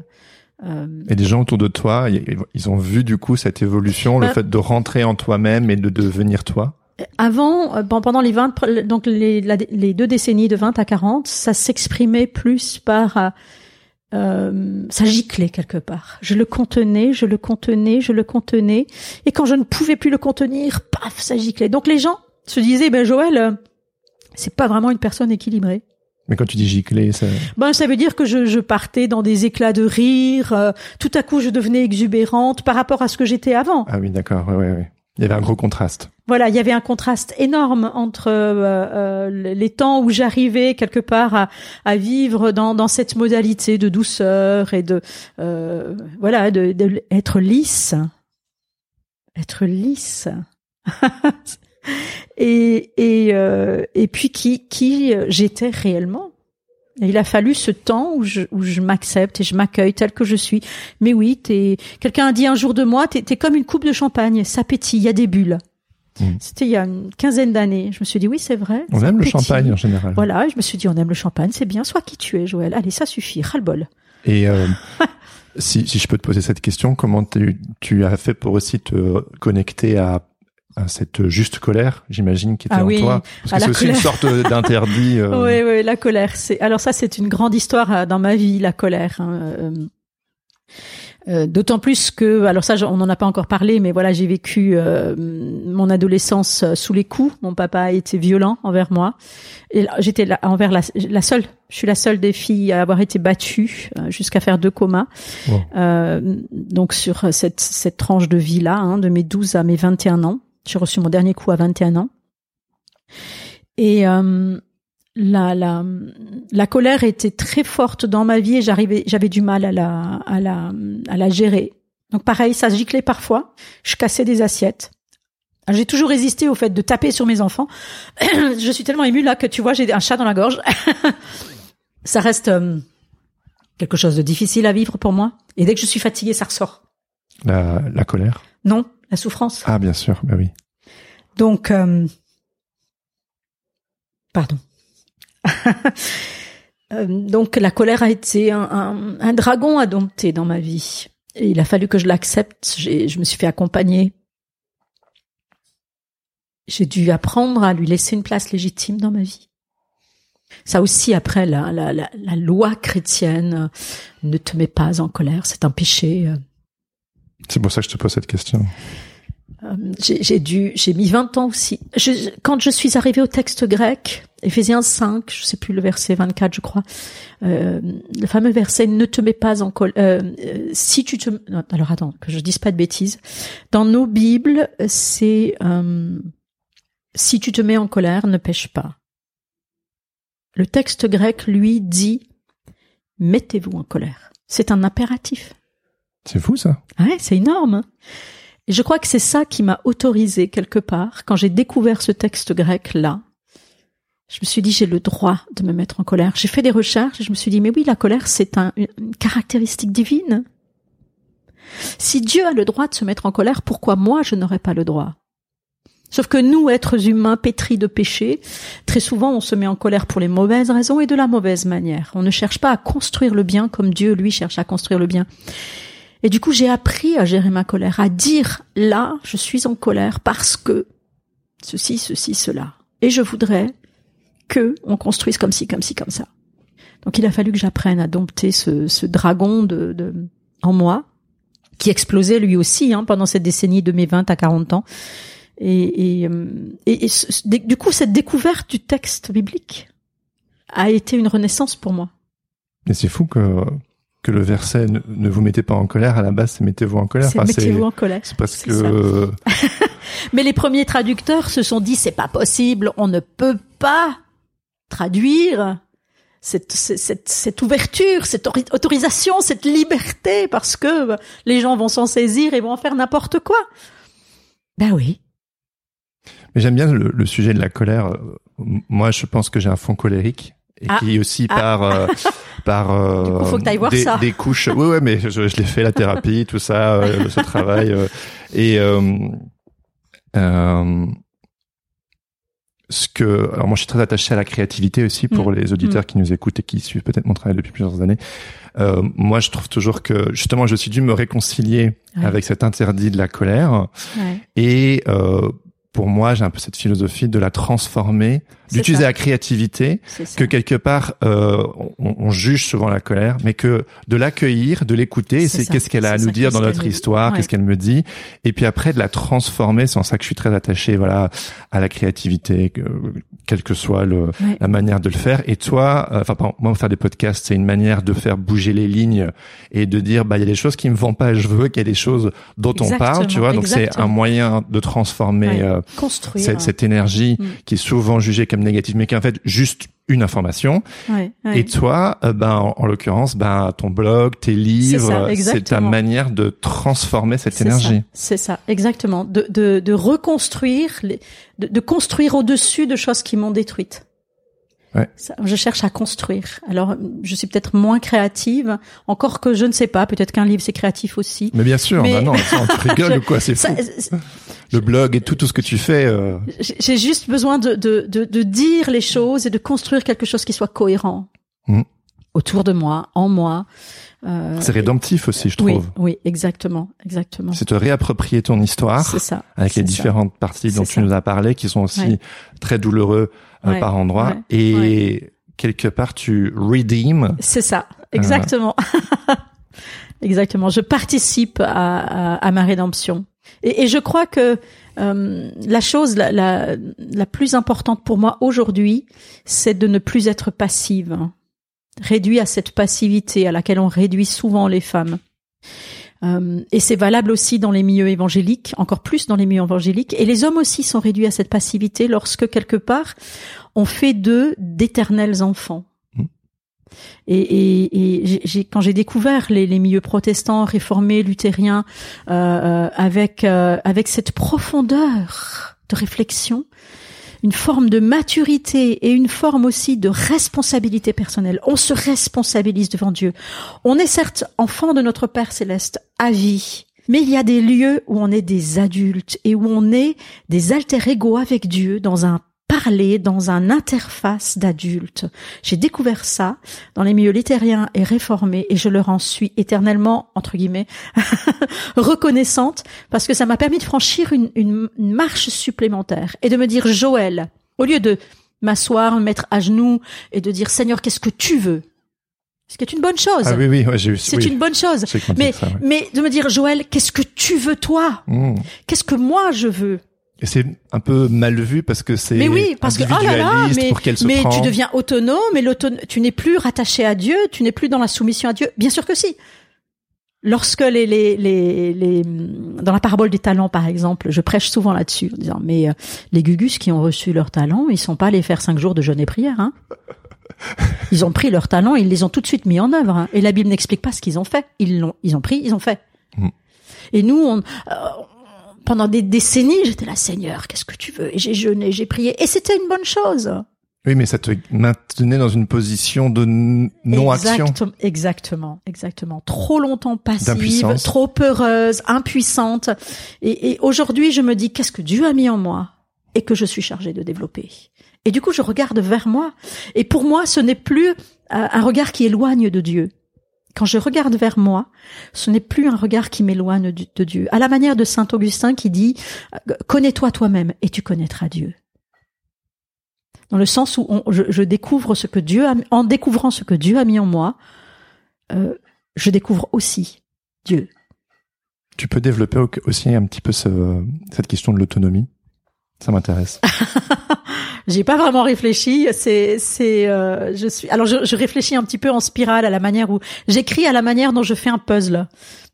C: Euh, et des gens autour de toi, ils ont vu du coup cette évolution, le bah, fait de rentrer en toi-même et de devenir toi?
A: Avant, euh, pendant les 20, donc les, les, deux décennies de 20 à 40, ça s'exprimait plus par, euh, euh, ça giclait quelque part. Je le contenais, je le contenais, je le contenais, et quand je ne pouvais plus le contenir, paf, ça giclait. Donc les gens se disaient, ben Joël, c'est pas vraiment une personne équilibrée.
C: Mais quand tu dis gicler, ça...
A: Ben, ça veut dire que je, je partais dans des éclats de rire. Euh, tout à coup, je devenais exubérante par rapport à ce que j'étais avant.
C: Ah oui, d'accord. Ouais, ouais, ouais. Il y avait un gros contraste.
A: Voilà, il y avait un contraste énorme entre euh, euh les temps où j'arrivais quelque part à, à vivre dans, dans cette modalité de douceur et de euh, voilà, de, de être lisse, être lisse. et et euh, et puis qui qui j'étais réellement? Et il a fallu ce temps où je où je m'accepte et je m'accueille tel que je suis. Mais oui, t'es quelqu'un a dit un jour de moi, t'es es comme une coupe de champagne, ça pétille, il y a des bulles. Mmh. C'était il y a une quinzaine d'années. Je me suis dit oui, c'est vrai.
C: On aime le champagne en général.
A: Voilà, je me suis dit on aime le champagne, c'est bien. Sois qui tu es, Joël. Allez, ça suffit, ras le bol.
C: Et euh, si, si je peux te poser cette question, comment tu, tu as fait pour aussi te connecter à cette juste colère, j'imagine, qui était
A: ah
C: en toi. Parce que c'est aussi une sorte d'interdit.
A: Euh... Oui, oui, la colère. C'est alors ça, c'est une grande histoire euh, dans ma vie, la colère. Hein. Euh, euh, d'autant plus que, alors ça, on n'en a pas encore parlé, mais voilà, j'ai vécu mon adolescence sous les coups. Mon papa a été violent envers moi. Et j'étais envers la, la, seule. Je suis la seule des filles à avoir été battue jusqu'à faire deux comas. donc sur cette, cette tranche de vie là, hein, de mes 12 à mes 21 ans. J'ai reçu mon dernier coup à 21 ans. Et euh, la, la, la colère était très forte dans ma vie et j'arrivais, j'avais du mal à la, à la, à la gérer. Donc pareil, ça giclait parfois. Je cassais des assiettes. J'ai toujours résisté au fait de taper sur mes enfants. je suis tellement émue là que tu vois, j'ai un chat dans la gorge. ça reste, euh, quelque chose de difficile à vivre pour moi. Et dès que je suis fatiguée, ça ressort.
C: La, la colère?
A: Non, la souffrance.
C: Ah, bien sûr, bah oui.
A: Donc, euh, pardon. Euh, donc, la colère a été un, un, un, dragon à dompter dans ma vie. Et il a fallu que je l'accepte. Je me suis fait accompagner. J'ai dû apprendre à lui laisser une place légitime dans ma vie. Ça aussi, après, la, la, la, la loi chrétienne ne te met pas en colère, c'est un péché.
C: C'est pour ça que je te pose cette question.
A: Euh, j'ai dû, j'ai mis 20 ans aussi. Je, quand je suis arrivée au texte grec, Éphésiens 5, je sais plus le verset 24, je crois, euh, le fameux verset ne te mets pas en colère. Euh, euh, si tu te, alors attends, que je dise pas de bêtises. Dans nos bibles, c'est euh, si tu te mets en colère, ne pêche pas. Le texte grec, lui, dit mettez-vous en colère. C'est un impératif.
C: C'est fou ça.
A: Ouais, c'est énorme. hein. Et je crois que c'est ça qui m'a autorisé quelque part, quand j'ai découvert ce texte grec là. Je me suis dit, j'ai le droit de me mettre en colère. J'ai fait des recherches et je me suis dit, mais oui, la colère, c'est un- une caractéristique divine. Si Dieu a le droit de se mettre en colère, pourquoi moi je n'aurais pas le droit? Sauf que nous, êtres humains pétris de péché, très souvent on se met en colère pour les mauvaises raisons et de la mauvaise manière. On ne cherche pas à construire le bien comme Dieu, lui, cherche à construire le bien. Et du coup, j'ai appris à gérer ma colère, à dire là, je suis en colère parce que ceci, ceci, cela. Et je voudrais que on construise comme ci, comme ci, comme ça. Donc, il a fallu que j'apprenne à dompter ce, ce dragon de, de, en moi, qui explosait lui aussi hein, pendant cette décennie de mes 20 à 40 ans. Et, et, euh, et- et du coup, cette découverte du texte biblique a été une renaissance pour moi.
C: Mais c'est fou que, que le verset ne, ne vous mettez pas en colère, à la base, c'est mettez-vous en colère.
A: C'est
C: Enfin,
A: mettez-vous en colère.
C: c'est
A: ça.
C: euh,
A: Mais les premiers traducteurs se sont dit c'est pas possible, on ne peut pas traduire cette, cette, cette, cette ouverture, cette ori- autorisation, cette liberté parce que les gens vont s'en saisir et vont en faire n'importe quoi. Ben oui.
C: Mais j'aime bien le, le sujet de la colère. Euh, Moi, je pense que j'ai un fond colérique et
A: Ah.
C: qui est aussi
A: Ah.
C: par euh, par euh,
A: Du coup, faut que t'ailles voir
C: des,
A: ça.
C: des couches. Oui, ouais, mais je, je l'ai fait la thérapie, tout ça, euh, ce travail euh, et euh, euh, ce que alors moi je suis très attaché à la créativité aussi pour
A: Mm.
C: les auditeurs qui nous écoutent et qui suivent peut-être mon travail depuis plusieurs années. Euh, moi, je trouve toujours que justement, je suis dû me réconcilier
A: Ouais.
C: avec cet interdit de la colère.
A: Ouais.
C: Et euh, pour moi, j'ai un peu cette philosophie de la transformer, d'utiliser la créativité, que quelque part euh, on, on juge souvent la colère, mais que de l'accueillir, de l'écouter,
A: C'est
C: qu'est-ce qu'elle a à nous
A: ça,
C: dire dans notre histoire,
A: Ouais.
C: qu'est-ce qu'elle me dit, et puis après de la transformer. C'est en ça que je suis très attaché, voilà, à la créativité, que, quelle que soit le,
A: Ouais.
C: la manière de le faire. Et toi, euh, enfin, moi, faire des podcasts, c'est une manière de faire bouger les lignes et de dire, bah, il y a des choses qui me vont pas, je veux qu'il y ait des choses dont on parle, tu vois. Donc c'est un moyen de transformer
A: Ouais.
C: euh,
A: Construire.
C: cette, cette énergie
A: Mm.
C: qui est souvent jugée comme négative, mais qui en fait juste une information.
A: Ouais, ouais.
C: Et toi, euh, ben, en, en l'occurrence, ben, ton blog, tes livres, euh, c'est ta manière de transformer cette énergie.
A: C'est ça, exactement. De, de, de reconstruire, les, de, de construire au-dessus de choses qui m'ont détruite.
C: Ouais.
A: Ça, je cherche à construire. Alors, je suis peut-être moins créative, encore que je ne sais pas. Peut-être qu'un livre c'est créatif aussi.
C: Mais bien sûr,
A: Mais-
C: bah non, attends, tu rigoles ou quoi C'est
A: Ça.
C: Le blog et tout, tout ce que tu fais. euh,
A: j'ai juste besoin de, de, de, de dire les choses et de construire quelque chose qui soit cohérent
C: Mhm.
A: autour de moi, en moi. Euh,
C: c'est rédemptif aussi, je trouve.
A: oui, exactement, exactement.
C: C'est te réapproprier ton histoire
A: C'est ça.
C: avec les
A: ça.
C: différentes parties dont tu nous as parlé, qui sont aussi
A: Ouais.
C: très douloureux euh,
A: Ouais,
C: par endroits.
A: ouais,
C: et quelque part, tu redeem.
A: C'est ça, exactement. exactement. Je participe à, à, à ma rédemption. Et, et je crois que euh, la chose la, la, la plus importante pour moi aujourd'hui, c'est de ne plus être passive. Réduit à cette passivité à laquelle on réduit souvent les femmes. Euh, et c'est valable aussi dans les milieux évangéliques, encore plus dans les milieux évangéliques. Et les hommes aussi sont réduits à cette passivité lorsque quelque part on fait d'eux d'éternels enfants. Et, et, et j'ai- j'ai- quand j'ai découvert les, les milieux protestants, réformés, luthériens, euh, euh, avec euh, avec cette profondeur de réflexion, une forme de maturité et une forme aussi de responsabilité personnelle. On se responsabilise devant Dieu. On est certes enfant de notre Père céleste à vie, mais il y a des lieux où on est des adultes et où on est des alter ego avec Dieu dans un parler dans un interface d'adultes. J'ai découvert ça dans les milieux littériens et réformés et je leur en suis éternellement, entre guillemets, reconnaissante parce que ça m'a permis de franchir une, une, marche supplémentaire et de me dire, Joël, au lieu de m'asseoir, me mettre à genoux et de dire, Seigneur, qu'est-ce que tu veux? Ce qui est une bonne chose.
C: Ah oui, oui, ouais, j'ai
A: C'est une bonne chose. Mais, mais de me dire, Joël, qu'est-ce que tu veux toi? Mmh. Qu'est-ce que moi je veux?
C: Et c'est un peu mal vu parce que c'est
A: mais oui parce que oh là là mais, mais tu deviens autonome mais tu n'es plus rattaché à Dieu tu n'es plus dans la soumission à Dieu. Bien sûr que si. Lorsque les les les, les dans la parabole des talents par exemple je prêche souvent là-dessus en disant mais euh, les gugus qui ont reçu leurs talents ils sont pas allés faire cinq jours de jeûne et prière hein. Ils ont pris leurs talents ils les ont tout de suite mis en œuvre hein. et la Bible n'explique pas ce qu'ils ont fait. Ils l'ont ils ont pris ils ont fait. Mm. et nous on euh, pendant des décennies, j'étais là, Seigneur, qu'est-ce que tu veux? Et j'ai jeûné, j'ai prié, et c'était une bonne chose.
C: Oui, mais ça te maintenait dans une position de non-action.
A: Exactement, exactement. Trop longtemps passive, trop peureuse, impuissante. Et, et aujourd'hui, je me dis, qu'est-ce que Dieu a mis en moi et que je suis chargée de développer? Et du coup, je regarde vers moi. Et pour moi, ce n'est plus euh, un regard qui éloigne de Dieu. Quand je regarde vers moi, ce n'est plus un regard qui m'éloigne de Dieu. À la manière de Saint Augustin qui dit Connais-toi toi-même et tu connaîtras Dieu. Dans le sens où je, découvre ce que Dieu a, en découvrant ce que Dieu a mis en moi, euh, je découvre aussi Dieu.
C: Tu peux développer aussi un petit peu cette question de l'autonomie? Ça m'intéresse.
A: J'ai pas vraiment réfléchi. C'est, c'est, euh, je suis. Alors, je, je réfléchis un petit peu en spirale à la manière où j'écris à la manière dont je fais un puzzle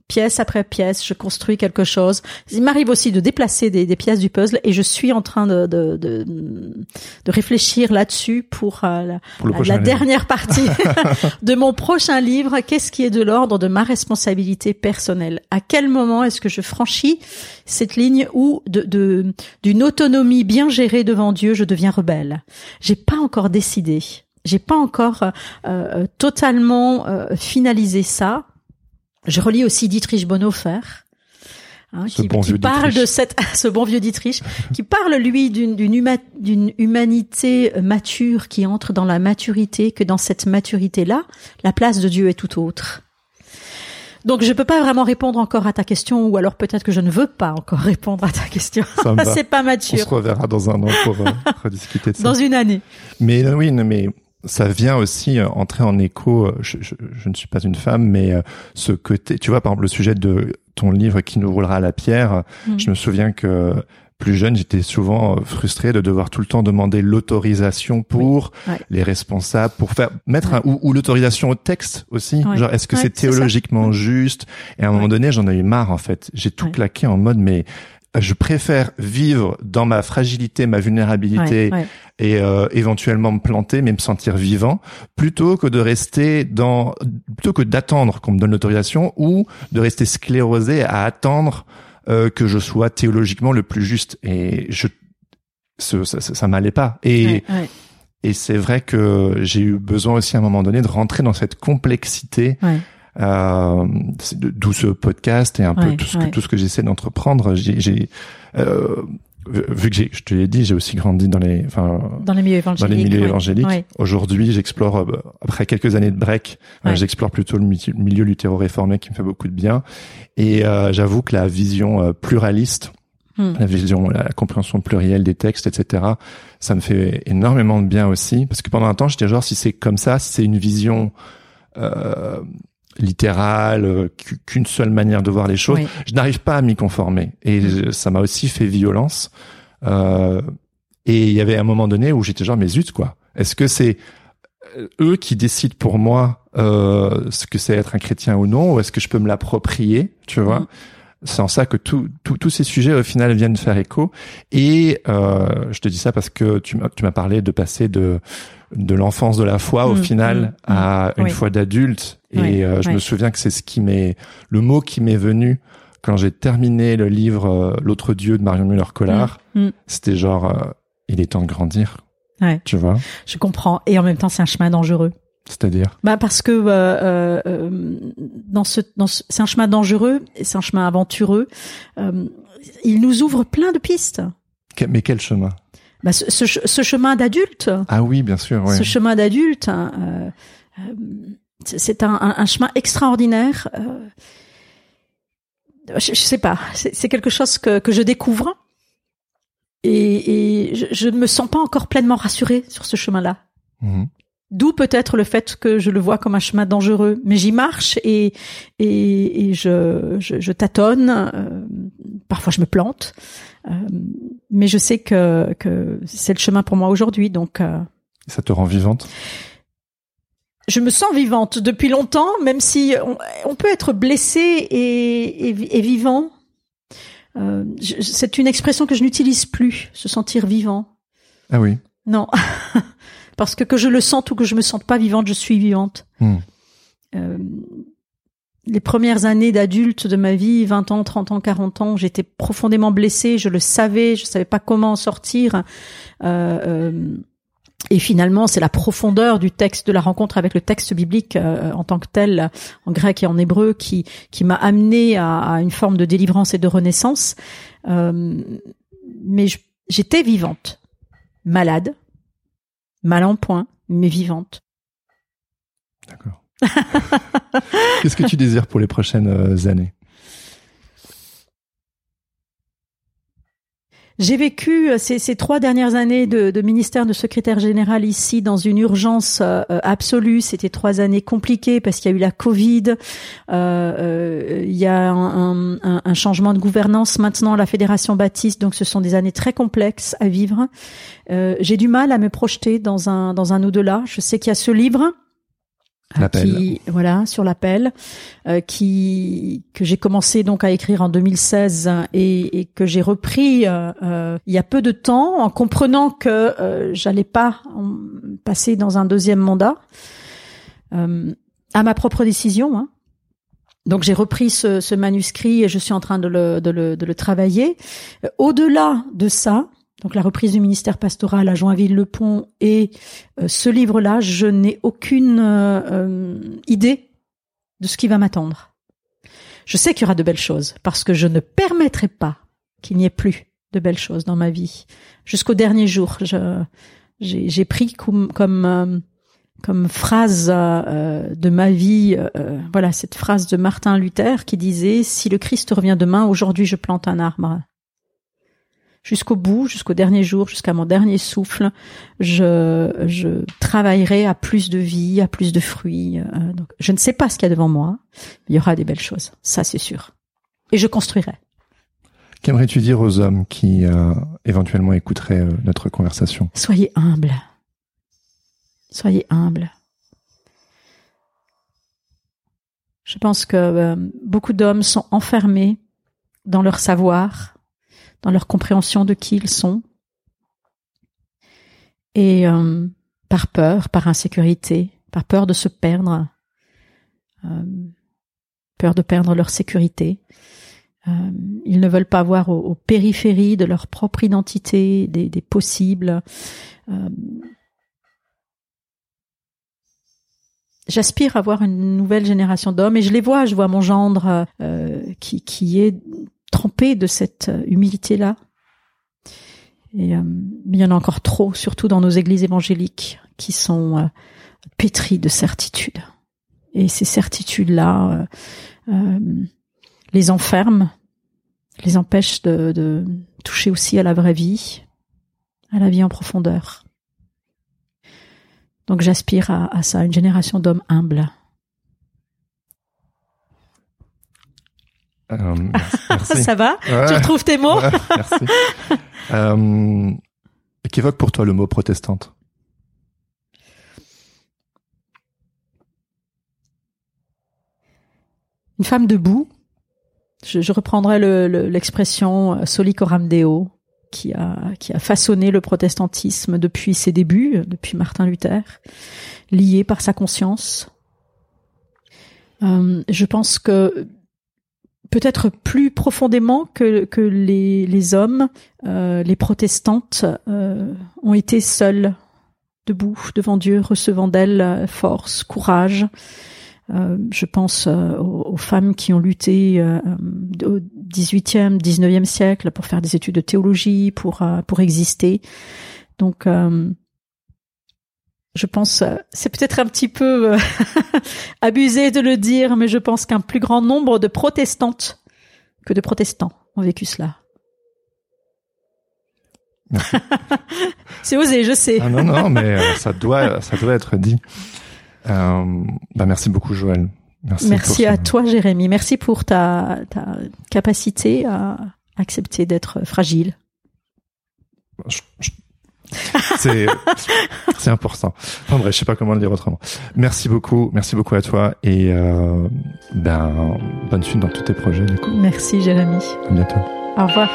A: pièce après pièce, je construis quelque chose. Il m'arrive aussi de déplacer des, des, pièces du puzzle et je suis en train de, de, de, de réfléchir là-dessus pour, euh, la, la dernière partie de mon prochain livre. Qu'est-ce qui est de l'ordre de ma responsabilité personnelle? À quel moment est-ce que je franchis cette ligne où de, d'une autonomie bien gérée devant Dieu, je deviens rebelle? J'ai pas encore décidé. J'ai pas encore euh, euh totalement euh, finalisé ça je relis aussi Dietrich Bonhoeffer. Hein, qui, parle de cette, ce bon vieux Dietrich, qui parle lui d'une d'une humanité mature qui entre dans la maturité, que dans cette maturité-là, la place de Dieu est tout autre. Donc je peux pas vraiment répondre encore à ta question, ou alors peut-être que je ne veux pas encore répondre à ta question. C'est pas mature.
C: On se reverra dans un an pour euh, rediscuter de ça.
A: Dans une année.
C: Mais oui, mais ça vient aussi euh, entrer en écho. Euh, je, je, je, ne suis pas une femme, mais euh, ce côté, tu vois, par exemple, le sujet de ton livre qui nous roulera à la pierre. Mm. Je me souviens que plus jeune, j'étais souvent frustré de devoir tout le temps demander l'autorisation pour les responsables, pour faire mettre un, ou, l'autorisation au texte aussi. Genre, est-ce que c'est théologiquement juste? Et à un moment donné, j'en ai eu marre en fait. J'ai tout claqué en mode mais je préfère vivre dans ma fragilité, ma vulnérabilité et euh, éventuellement me planter, mais me sentir vivant, plutôt que de rester dans, plutôt que d'attendre qu'on me donne l'autorisation ou de rester sclérosé à attendre euh, que je sois théologiquement le plus juste. Et je, ça, ça, ça m'allait pas. Et et c'est vrai que j'ai eu besoin aussi à un moment donné de rentrer dans cette complexité. Euh, d'où ce podcast et un peu tout ce que, tout ce que j'essaie d'entreprendre. J'ai, euh, vu que je te l'ai dit, j'ai aussi grandi dans les, enfin,
A: dans les milieux évangéliques.
C: Dans les milieux évangéliques. Aujourd'hui, j'explore euh, après quelques années de break, euh, j'explore plutôt le milieu luthéro-réformé qui me fait beaucoup de bien. Et euh, j'avoue que la vision pluraliste, hmm. la vision, la, compréhension plurielle des textes, etc., ça me fait énormément de bien aussi, parce que pendant un temps, j'étais genre si c'est comme ça, si c'est une vision euh, littérale, euh, qu'une seule manière de voir les choses. Je n'arrive pas à m'y conformer et mm. ça m'a aussi fait violence. Euh, et il y avait un moment donné où j'étais genre mais zut quoi. Est-ce que c'est euh, eux qui décident pour moi euh, ce que c'est être un chrétien ou non, ou est-ce que je peux me l'approprier, tu vois mm. C'est en ça que tous ces sujets au final viennent faire écho. Et euh, je te dis ça parce que tu m'as parlé de passer de de l'enfance de la foi au mm, final à une foi d'adulte. Et euh, je me souviens que c'est ce qui m'est le mot qui m'est venu quand j'ai terminé le livre euh, L'autre Dieu de Marion Muller-Collard. C'était genre il est temps de grandir.
A: Ouais.
C: Tu vois
A: Je comprends. Et en même temps, c'est un chemin dangereux.
C: C'est-à-dire?
A: Bah parce que euh, euh, euh, dans ce, dans ce, c'est un chemin dangereux et c'est un chemin aventureux. Euh, il nous ouvre plein de pistes.
C: Mais quel chemin?
A: Bah, ce, ce, ch- ce chemin d'adulte,
C: Ah oui, bien sûr, ouais.
A: ce chemin d'adulte, hein, euh, euh, c'est- un, un, un chemin extraordinaire. Euh, je, je sais pas, c'est quelque chose que, que je découvre et, et je, je ne me sens pas encore pleinement rassurée sur ce chemin-là.
C: Mhm.
A: D'où peut-être le fait que je le vois comme un chemin dangereux, mais j'y marche et et, et je, je, je tâtonne. euh, parfois, je me plante, euh, mais je sais que que c'est le chemin pour moi aujourd'hui. Donc,
C: Ça te rend vivante?
A: Je me sens vivante depuis longtemps, même si on, on peut être blessé et, et, et vivant. Euh, c'est une expression que je n'utilise plus, se sentir vivant.
C: Ah oui.
A: Non, parce que que je le sente ou que je me sente pas vivante, je suis vivante.
C: Hmm.
A: Euh, les premières années d'adulte de ma vie, 20 ans, 30 ans, 40 ans, j'étais profondément blessée, je le savais, je savais pas comment en sortir. Euh, et finalement, c'est la profondeur du texte, de la rencontre avec le texte biblique euh, en tant que tel, en grec et en hébreu, qui qui m'a amené à, une forme de délivrance et de renaissance. Euh, mais j'étais vivante, malade, mal en point, mais vivante.
C: D'accord. Qu'est-ce que tu désires pour les prochaines euh, années?
A: J'ai vécu euh, ces, trois dernières années de, ministère de secrétaire général ici dans une urgence euh, absolue. C'était trois années compliquées parce qu'il y a eu la Covid, euh, euh, il y a un, changement de gouvernance maintenant la Fédération Baptiste, donc ce sont des années très complexes à vivre. J'ai du mal à me projeter dans un dans un au-delà. Je sais qu'il y a ce livre. Voilà, sur l'appel, euh, qui que j'ai commencé donc à écrire en 2016 et, et que j'ai repris euh, euh, il y a peu de temps en comprenant que euh, j'allais pas en- passer dans un deuxième mandat euh, à ma propre décision. Hein. Donc j'ai repris ce, ce manuscrit et je suis en train de le, de le, de le travailler. Au-delà de ça, donc la reprise du ministère pastoral à Joinville-le-Pont et euh, ce livre-là, je n'ai aucune euh, idée de ce qui va m'attendre. Je sais qu'il y aura de belles choses parce que je ne permettrai pas qu'il n'y ait plus de belles choses dans ma vie. Jusqu'au dernier jour, j'ai pris comme, comme, euh, comme phrase euh, de ma vie, euh, voilà cette phrase de Martin Luther qui disait si le Christ revient demain, aujourd'hui je plante un arbre. Jusqu'au bout, jusqu'au dernier jour, jusqu'à mon dernier souffle, je, je travaillerai à plus de vie, à plus de fruits. euh, donc, je ne sais pas ce qu'il y a devant moi, mais il y aura des belles choses, ça c'est sûr. Et je construirai.
C: Qu'aimerais-tu dire aux hommes qui euh, éventuellement écouteraient euh, notre conversation?
A: Soyez humbles. Soyez humbles. Je pense que beaucoup d'hommes sont enfermés dans leur savoir, dans leur compréhension de qui ils sont, et euh, par peur, par insécurité, par peur de se perdre, euh, peur de perdre leur sécurité. Euh, ils ne veulent pas voir aux, périphéries de leur propre identité des, des possibles. Euh, J'aspire à voir une nouvelle génération d'hommes et je les vois, je vois mon gendre euh, qui, qui est trempé de cette humilité-là. Et euh, il y en a encore trop, surtout dans nos églises évangéliques, qui sont euh, pétries de certitudes. Et ces certitudes-là euh, euh, les enferment, les empêchent de, de toucher aussi à la vraie vie, à la vie en profondeur. Donc j'aspire à, à ça, une génération d'hommes humbles.
C: Euh, merci.
A: ça va?
C: Ouais.
A: Tu retrouves tes mots?
C: Ouais, merci. Euh, Qu'évoque pour toi le mot protestante?
A: Une femme debout. Je, je reprendrai le- le- l'expression euh, soli coram deo qui a, qui a façonné le protestantisme depuis ses débuts, euh, depuis Martin Luther, lié par sa conscience. Euh, je pense que peut-être plus profondément que, que les, les hommes, euh, les protestantes euh, ont été seules, debout devant Dieu, recevant d'elle euh, force, courage. Euh, je pense euh, aux, femmes qui ont lutté au 18e, 19e siècle pour faire des études de théologie, pour pour exister. Donc je pense, c'est peut-être un petit peu abusé de le dire, mais je pense qu'un plus grand nombre de protestantes que de protestants ont vécu cela. c'est osé, je sais.
C: Ah non, non, mais euh, ça doit, ça doit être dit. Euh, bah merci beaucoup, Joël.
A: Merci, merci à toi, Jérémy. Merci pour ta, ta capacité à accepter d'être fragile.
C: C'est c'est important. Enfin bref, je sais pas comment le dire autrement. Merci beaucoup, merci beaucoup à toi et euh, ben bonne suite dans tous tes projets du coup.
A: Merci Jérémy.
C: À bientôt.
A: Au revoir.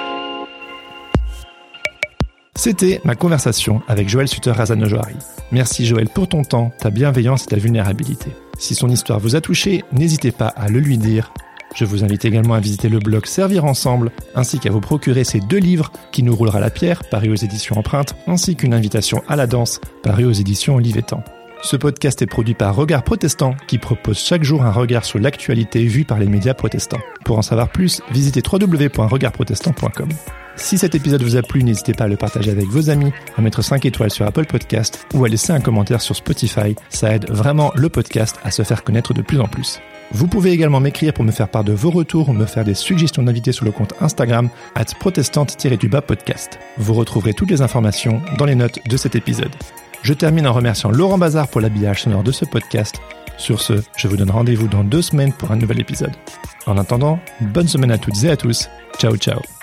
C: C'était ma conversation avec Joël Sutter Razanojoari. Merci Joël pour ton temps, ta bienveillance et ta vulnérabilité. Si son histoire vous a touché, n'hésitez pas à le lui dire je vous invite également à visiter le blog Servir Ensemble, ainsi qu'à vous procurer ces deux livres qui nous roulera la pierre, paru aux éditions Empreinte, ainsi qu'une invitation à la danse, paru aux éditions Olivetan. Ce podcast est produit par Regard Protestant, qui propose chaque jour un regard sur l'actualité vue par les médias protestants. Pour en savoir plus, visitez www.regardprotestant.com. Si cet épisode vous a plu, n'hésitez pas à le partager avec vos amis, à mettre 5 étoiles sur Apple Podcast ou à laisser un commentaire sur Spotify. Ça aide vraiment le podcast à se faire connaître de plus en plus. Vous pouvez également m'écrire pour me faire part de vos retours ou me faire des suggestions d'invités sur le compte Instagram at protestante-du-bas podcast. Vous retrouverez toutes les informations dans les notes de cet épisode. Je termine en remerciant Laurent Bazar pour l'habillage sonore de ce podcast. Sur ce, je vous donne rendez-vous dans deux semaines pour un nouvel épisode. En attendant, bonne semaine à toutes et à tous. Ciao ciao